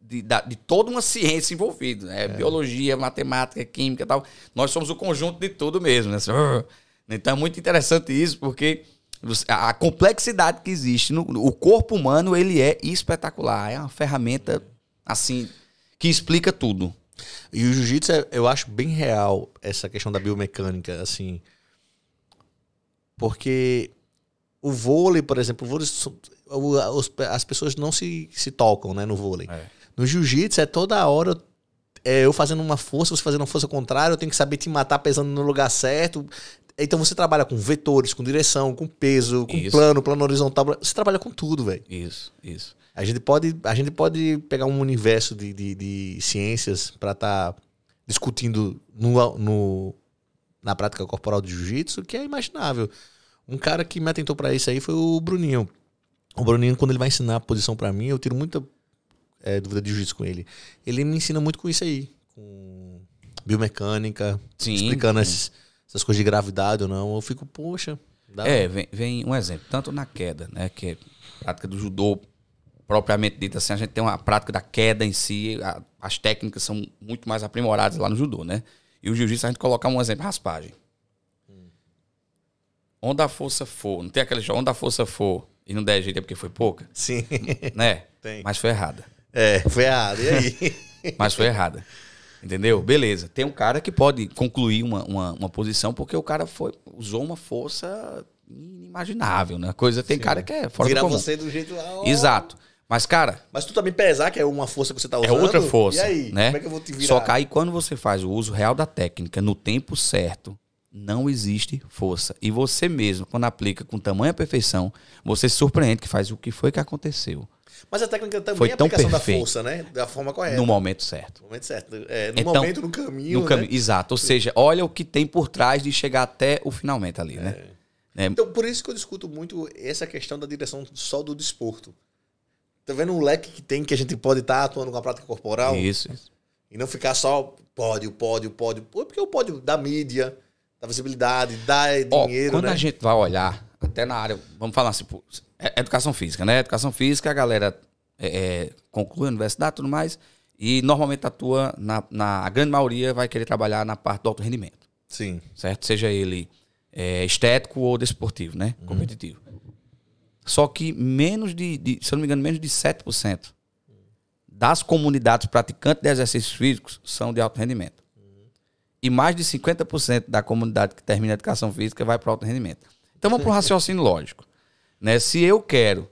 de, de toda uma ciência envolvida, né? É. Biologia, matemática, química e tal. Nós somos o conjunto de tudo mesmo, né? Então é muito interessante isso, porque a complexidade que existe no o corpo humano, ele é espetacular. É uma ferramenta, assim, que explica tudo. E o jiu-jitsu, é, eu acho bem real essa questão da biomecânica, assim. Porque o vôlei, por exemplo, o vôlei, as pessoas não se, se tocam né, no vôlei. É. No jiu-jitsu é toda hora é, eu fazendo uma força, você fazendo uma força contrária, eu tenho que saber te matar pesando no lugar certo. Então você trabalha com vetores, com direção, com peso, com isso. plano, plano horizontal. Você trabalha com tudo, velho. Isso, isso. A gente pode, a gente pode pegar um universo de, de, de ciências para estar tá discutindo no, no, na prática corporal de jiu-jitsu que é imaginável. Um cara que me atentou para isso aí foi o Bruninho. O Bruninho, quando ele vai ensinar a posição para mim, eu tiro muita é, dúvida de jiu-jitsu com ele. Ele me ensina muito com isso aí. Com biomecânica, sim, explicando sim. Esses, essas coisas de gravidade ou não. Eu fico, poxa. É, vem, vem um exemplo. Tanto na queda, né? Que é prática do judô propriamente dita assim, a gente tem uma prática da queda em si, a- as técnicas são muito mais aprimoradas lá no judô, né? E o jiu-jitsu, a gente colocar um exemplo, raspagem. Onde a força for, não tem aquele jogo, onde a força for e não der jeito é porque foi pouca, Sim. né? Tem. Mas foi errada. É, foi errado. E aí? Mas foi errada. Entendeu? Beleza. Tem um cara que pode concluir uma, uma, uma posição porque o cara foi, usou uma força inimaginável, né? Coisa, tem cara que é fora Virar do comum. você do jeito lá. ó. Exato. Mas, cara, Mas tu também pesar, que é uma força que você tá é usando. outra força. E aí? né? Como é que eu vou te virar? Só que aí quando você faz o uso real da técnica no tempo certo, não existe força. E você mesmo, quando aplica com tamanha perfeição, você se surpreende que faz o que foi que aconteceu Mas a técnica também Foi é a aplicação perfeito. da força, né? Da forma correta. no momento certo. No momento certo. É, no Então, momento, no caminho. No caminho, né? Exato. Ou seja, olha o que tem por trás de chegar até o finalmente ali, né? É, Então, por isso que eu discuto muito essa questão da direção só do desporto. Tá vendo um leque que tem que a gente pode estar atuando com a prática corporal Isso, isso. e não ficar só pódio, pódio, pódio. Porque o pódio dá mídia, dá visibilidade, dá Ó, dinheiro, quando né? a gente vai olhar, até na área, vamos falar assim, pô, é- educação física, né? Educação física, a galera é, é, conclui a universidade e tudo mais, e normalmente atua, na, na a grande maioria vai querer trabalhar na parte do alto rendimento, Sim. certo? Seja ele é, estético ou desportivo, né? Competitivo. Só que menos de, de, se eu não me engano, menos de 7% das comunidades praticantes de exercícios físicos são de alto rendimento. E mais de 50% da comunidade que termina a educação física vai para alto rendimento. Então vamos para um raciocínio lógico. Né? Se eu quero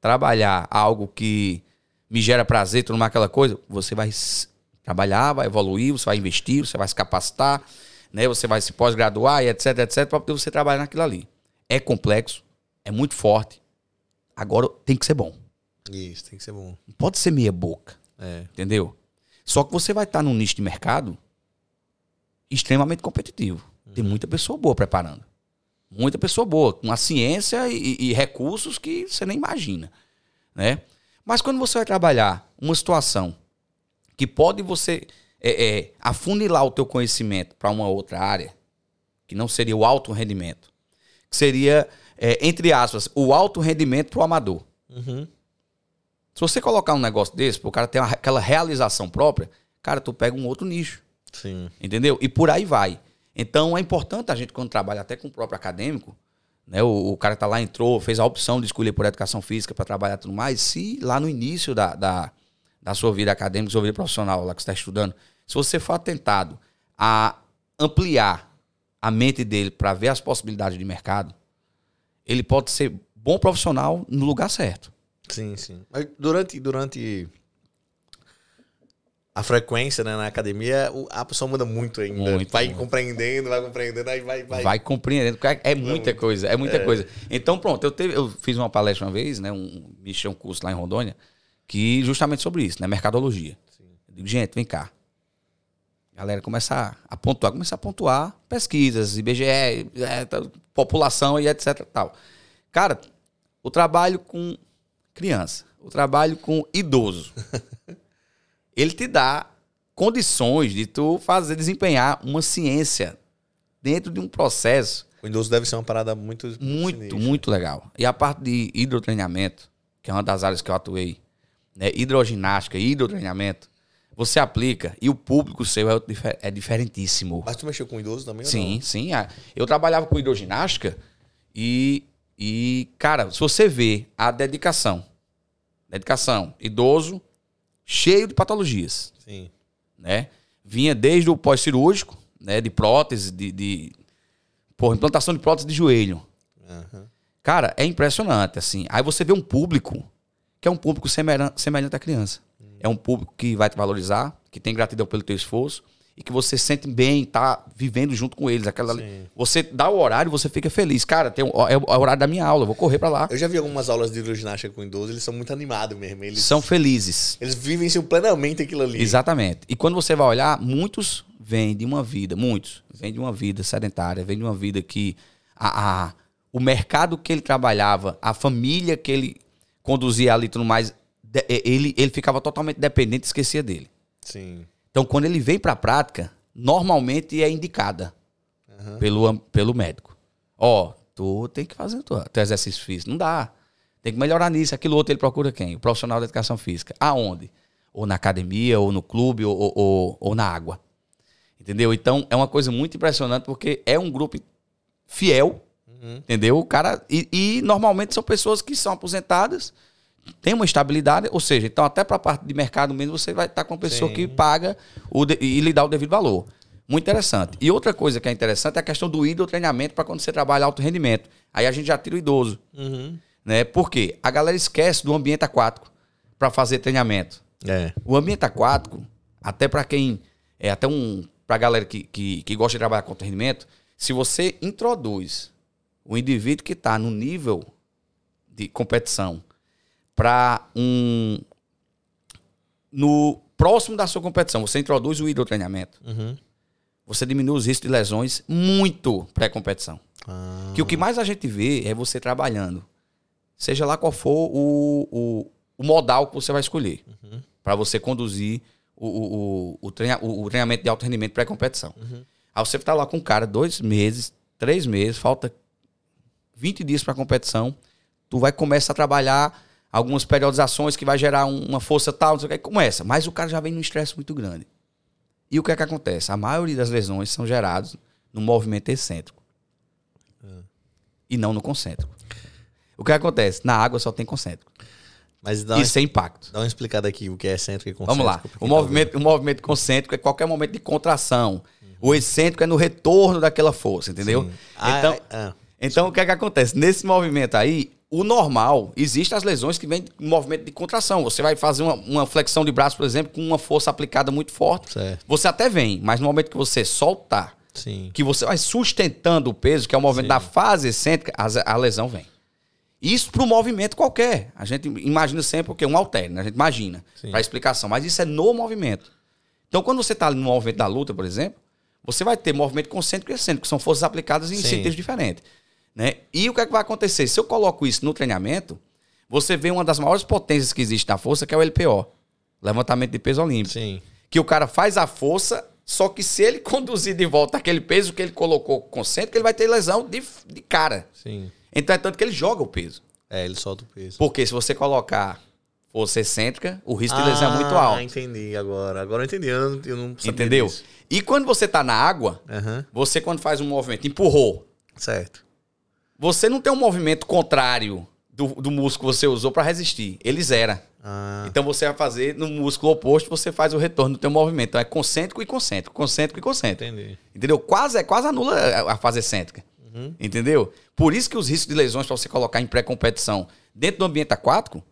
trabalhar algo que me gera prazer, tudo mais aquela coisa, você vai trabalhar, vai evoluir, você vai investir, você vai se capacitar, né? você vai se pós-graduar e etc, etc, para poder você trabalhar naquilo ali. É complexo, é muito forte. Agora tem que ser bom. Isso, tem que ser bom. Não pode ser meia boca. É. Entendeu? Só que você vai estar num nicho de mercado extremamente competitivo. Tem muita pessoa boa preparando. Muita pessoa boa, com a ciência e, e recursos que você nem imagina. Né? Mas quando você vai trabalhar uma situação que pode você é, é, afunilar o teu conhecimento para uma outra área, que não seria o alto rendimento, que seria, é, entre aspas, o alto rendimento para o amador. Uhum. Se você colocar um negócio desse, para o cara ter uma- aquela realização própria, cara, tu pega um outro nicho, Sim. entendeu? E por aí vai. Então é importante a gente, quando trabalha até com o próprio acadêmico, né, o, o cara que tá lá, entrou, fez a opção de escolher por educação física para trabalhar e tudo mais, se lá no início da, da, da sua vida acadêmica, sua vida profissional, lá que você está estudando, se você for atentado a ampliar a mente dele para ver as possibilidades de mercado, ele pode ser bom profissional no lugar certo. Sim, sim. Mas durante, durante a frequência né, na academia, a pessoa muda muito ainda. Muito, vai muito. compreendendo, vai compreendendo, aí vai. vai. Vai, compreendendo. É, é muita coisa, é muita coisa. Então, pronto, eu, teve, eu fiz uma palestra uma vez, né? Um, me um curso lá em Rondônia, que justamente sobre isso, né? Mercadologia. Eu digo, gente, vem cá. A galera começa a, pontuar, começa a pontuar pesquisas, IBGE, é, tá, população e etc. Tal. Cara, o trabalho com criança, o trabalho com idoso, ele te dá condições de tu fazer desempenhar uma ciência dentro de um processo O idoso deve ser uma parada muito. muito, sinistra. muito legal. E a parte de hidrotreinamento, que é uma das áreas que eu atuei, né? Hidroginástica e hidrotreinamento, você aplica e o público seu é, é diferentíssimo. Mas tu mexeu com idoso também? Sim, sim. ah, Eu trabalhava com hidroginástica e, e, cara, se você vê a dedicação, dedicação, idoso, cheio de patologias, Sim. né? Vinha desde o pós-cirúrgico, né? De prótese, de, de porra, implantação de prótese de joelho. Aham. Cara, é impressionante, assim. Aí você vê um público que é um público semelhan- semelhante à criança. É um público que vai te valorizar, que tem gratidão pelo teu esforço e que você sente bem, tá vivendo junto com eles. Aquela, Sim. você dá o horário, você fica feliz. Cara, tem, o- é o horário da minha aula, eu vou correr pra lá. Eu já vi algumas aulas de hidroginástica com idoso, eles são muito animados mesmo. Eles, São felizes. eles vivenciam plenamente aquilo ali. Exatamente. E quando você vai olhar, muitos vêm de uma vida, muitos vêm de uma vida sedentária, vêm de uma vida que a, a- o mercado que ele trabalhava, a família que ele conduzia ali e tudo mais, ele, ele ficava totalmente dependente e esquecia dele. Sim. Então, quando ele vem para a prática, normalmente é indicada pelo, am- pelo médico. Ó, tu tem que fazer teu, teu exercício físico. Não dá. Tem que melhorar nisso, aquilo outro ele procura quem? O profissional da educação física. Aonde? Ou na academia, ou no clube, ou, ou, ou, ou na água. Entendeu? Então é uma coisa muito impressionante porque é um grupo fiel, uhum. entendeu? O cara. E, e, normalmente são pessoas que são aposentadas, têm uma estabilidade, ou seja, então até para a parte de mercado mesmo você vai estar com uma pessoa Sim. que paga o de, e lhe dá o devido valor. Muito interessante. E outra coisa que é interessante é a questão do ídolo treinamento para quando você trabalha alto rendimento. Aí a gente já tira o idoso. Uhum. Né? Por quê? A galera esquece do ambiente aquático para fazer treinamento. É. O ambiente aquático, até para quem. É até um. Pra galera que, que, que gosta de trabalhar com rendimento, se você introduz o indivíduo que está no nível de competição para um. No próximo da sua competição, você introduz o hidrotreinamento. Uhum você diminui os riscos de lesões muito pré-competição. Ah. Que o que mais a gente vê é você trabalhando. Seja lá qual for o, o, o modal que você vai escolher. Uhum. Para você conduzir o, o, o, treina, o, treinamento de alto rendimento pré-competição. Uhum. Aí você está lá com o cara dois meses, três meses, falta 20 dias para a competição. Tu vai começar a trabalhar algumas periodizações que vai gerar uma força tal, não sei o que, começa. Mas o cara já vem num estresse muito grande. E o que é que acontece? A maioria das lesões são geradas no movimento excêntrico. Ah. E não no concêntrico. O que acontece? Na água só tem concêntrico. Mas dá Isso é impacto. Dá uma explicada aqui o que é excêntrico e concêntrico. Vamos lá. O movimento, tá o movimento concêntrico é qualquer momento de contração. Uhum. O excêntrico é no retorno daquela força, entendeu? Ah, então, ah, então o que é que acontece? Nesse movimento aí, o normal, existem as lesões que vêm de movimento de contração. Você vai fazer uma, uma, flexão de braço, por exemplo, com uma força aplicada muito forte. Certo. Você até vem, mas no momento que você soltar, Sim. que você vai sustentando o peso, que é o movimento Sim. da fase excêntrica, a, a lesão vem. Isso para o movimento qualquer. A gente imagina sempre o quê? Um halter, né? A gente imagina para explicação. Mas isso é no movimento. Então, quando você está no movimento da luta, por exemplo, você vai ter movimento concêntrico e excêntrico, que são forças aplicadas em sentidos diferentes. Né? E o que, é que vai acontecer? Se eu coloco isso no treinamento, você vê uma das maiores potências que existe na força, que é o LPO levantamento de peso olímpico. Sim. Que o cara faz a força, só que se ele conduzir de volta aquele peso que ele colocou concêntrico, ele vai ter lesão de, de cara. Sim. Então é tanto que ele joga o peso. É, ele solta o peso. Porque se você colocar força excêntrica, o risco ah, de lesão é muito alto. Ah, entendi agora. Agora eu entendi. Eu não, eu não Entendeu? Disso. E quando você tá na água, uhum. você quando faz um movimento, empurrou. Certo. Você não tem um movimento contrário do, do músculo que você usou para resistir. Ele zera. Ah. Então você vai fazer no músculo oposto, você faz o retorno do teu movimento. Então é concêntrico e concêntrico, concêntrico e concêntrico. Entendi. Entendeu? Quase, é quase anula a fase excêntrica. Uhum. Entendeu? Por isso que os riscos de lesões para você colocar em pré-competição dentro do ambiente aquático,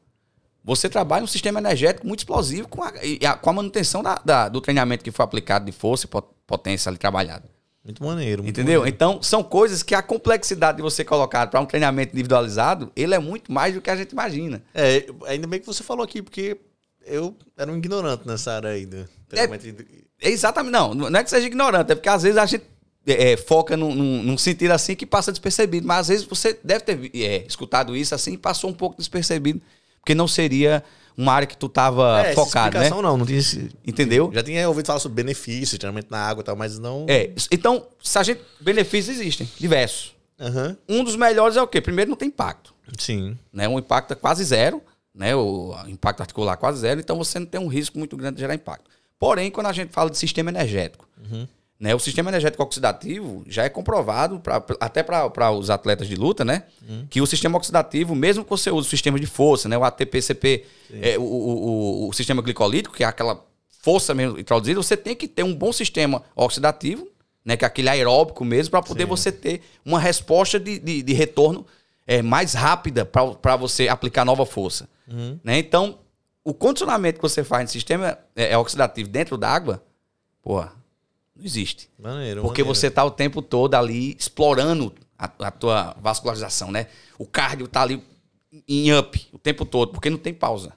você trabalha um sistema energético muito explosivo com a, com a manutenção da, da, do treinamento que foi aplicado de força e potência ali trabalhado. Muito maneiro. Muito Entendeu? Maneiro. Então, são coisas que a complexidade de você colocar para um treinamento individualizado, ele é muito mais do que a gente imagina. É, ainda bem que você falou aqui, porque eu era um ignorante nessa área aí do treinamento. É, é exatamente. Não, não é que seja ignorante, é porque às vezes a gente é, é, foca num, num, num, sentido assim que passa despercebido. Mas às vezes você deve ter é, escutado isso assim e passou um pouco despercebido. Porque não seria uma área que tu tava é, focado, né? não, não tinha esse... Entendeu? Já tinha ouvido falar sobre benefícios, treinamento na água e tal, mas não... É, então, se a gente... Benefícios existem, diversos. Uhum. Um dos melhores é o quê? Primeiro, não tem impacto. Sim. Né? Um impacto é quase zero, né? O impacto articular é quase zero, então você não tem um risco muito grande de gerar impacto. Porém, quando a gente fala de sistema energético, uhum. Né? O sistema energético oxidativo já é comprovado, pra, até para os atletas de luta, né? Hum. Que o sistema oxidativo, mesmo que você use o sistema de força, né? o ATP-CP, é, o, o, o, sistema glicolítico, que é aquela força mesmo introduzida, você tem que ter um bom sistema oxidativo, né? que é aquele aeróbico mesmo, para poder Sim. você ter uma resposta de, de, de retorno é, mais rápida para você aplicar nova força. Uhum. Né? Então, o condicionamento que você faz no sistema é, é oxidativo dentro d'água, porra não existe. Maneiro, Porque maneiro. você tá o tempo todo ali explorando a, a, tua vascularização, né? O cardio tá ali em up o tempo todo, porque não tem pausa.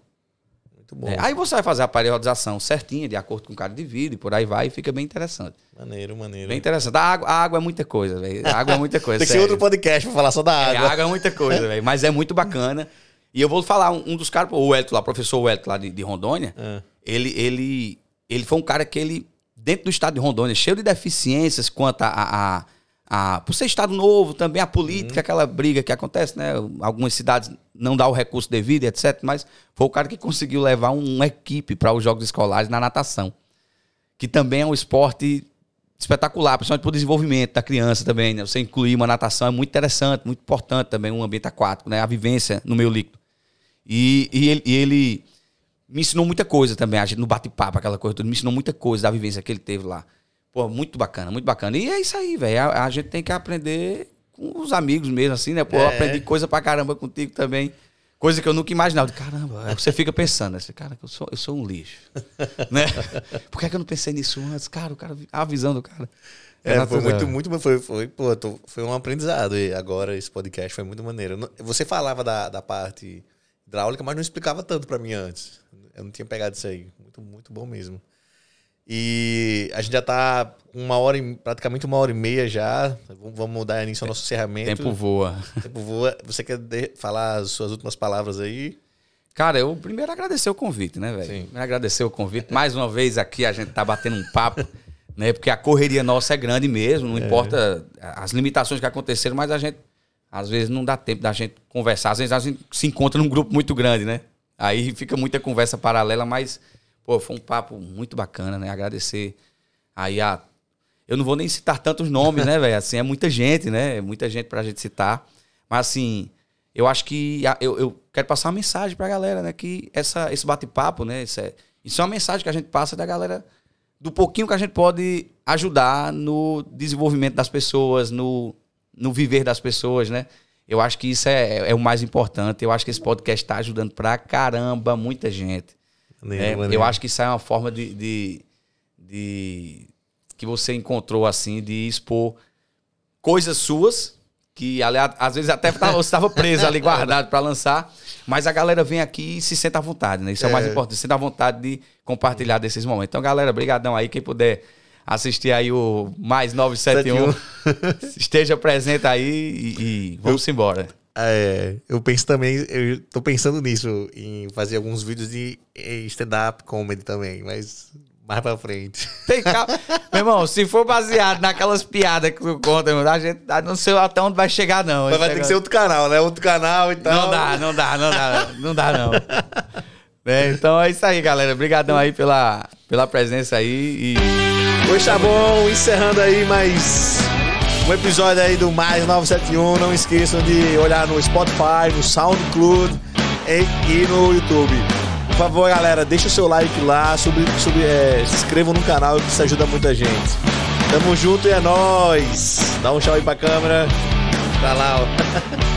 Muito bom. É, aí você vai fazer a periodização certinha, de acordo com o cardio de vida, e por aí vai, e fica bem interessante. Maneiro, maneiro. Bem interessante. A água, a água é muita coisa, velho. A água é muita coisa. tem que ser outro podcast pra falar só da água. É, a água é muita coisa, velho. Mas é muito bacana. E eu vou falar, um, um dos caras, o Elton lá, o professor Welto lá de, de Rondônia, é. ele, ele, ele foi um cara que ele dentro do estado de Rondônia, cheio de deficiências quanto a, a, a, por ser estado novo também, a política, uhum. aquela briga que acontece, né? Algumas cidades não dá o recurso devido, etc. Mas foi o cara que conseguiu levar uma equipe para os jogos escolares na natação. Que também é um esporte espetacular, principalmente para o desenvolvimento da criança também, né? Você incluir uma natação é muito interessante, muito importante também, um ambiente aquático, né? A vivência no meio líquido. E, e, ele, e ele me ensinou muita coisa também, a gente no bate-papo, aquela coisa tudo, me ensinou muita coisa da vivência que ele teve lá. Pô, muito bacana, muito bacana. E é isso aí, velho. A, a, gente tem que aprender com os amigos mesmo, assim, né? Pô, é. eu aprendi coisa pra caramba contigo também. Coisa que eu nunca imaginava. Caramba, você fica pensando, né? Cara, eu sou, eu sou um lixo. né? Por que, é que eu não pensei nisso antes? Cara, o cara, a visão do cara. É, é foi muito, muito. Foi, foi, pô, tô, foi um aprendizado. E agora esse podcast foi muito maneiro. Você falava da, da parte hidráulica, mas não explicava tanto para mim antes. Eu não tinha pegado isso aí. Muito, muito bom mesmo. E a gente já tá uma hora, praticamente uma hora e meia já. Vamos dar início ao nosso encerramento. Tempo voa. Tempo voa. Você quer falar as suas últimas palavras aí? Cara, eu primeiro agradecer o convite, né, velho? Primeiro agradecer o convite. Mais uma vez aqui a gente tá batendo um papo, né? Porque a correria nossa é grande mesmo, não é. importa as limitações que aconteceram, mas a gente às vezes não dá tempo da gente conversar. Às vezes a gente se encontra num grupo muito grande, né? Aí fica muita conversa paralela, mas Pô, foi um papo muito bacana, né? Agradecer aí a. Eu não vou nem citar tantos nomes, né, velho? Assim, é muita gente, né? É muita gente pra gente citar. Mas, assim, eu acho que. Eu, eu quero passar uma mensagem pra galera, né? Que essa, esse bate-papo, né? Isso é, isso é uma mensagem que a gente passa da galera. Do pouquinho que a gente pode ajudar no desenvolvimento das pessoas, no, no viver das pessoas, né? Eu acho que isso é, é o mais importante. Eu acho que esse podcast está ajudando pra caramba muita gente. É, eu acho que isso é uma forma de, de, de, que você encontrou assim de expor coisas suas que aliás, às vezes até você estava preso ali guardado para lançar, mas a galera vem aqui e se sente à vontade, né? Isso é, é o mais é. importante, se sente à vontade de compartilhar desses momentos. Então, galera, brigadão aí quem puder assistir aí o mais 971, esteja presente aí e, e vamos eu, embora. É, eu penso também, eu tô pensando nisso, em fazer alguns vídeos de stand-up comedy também, mas mais pra frente. Tem Meu irmão, se for baseado naquelas piadas que tu conta, a gente não sei até onde vai chegar, não. Mas vai ter que ser outro canal, né? Outro canal e tal. Não dá, não dá, não dá, não dá, não. É, então é isso aí, galera. Obrigadão aí pela, pela presença aí e. Pois tá bom, encerrando aí mais um episódio aí do Mais 971. Não esqueçam de olhar no Spotify, no SoundCloud e, e no YouTube. Por favor, galera, deixa o seu like lá, sobre, sobre, é, se inscrevam no canal que isso ajuda muita gente. Tamo junto e é nóis. Dá um tchau aí pra câmera. Tá lá, ó.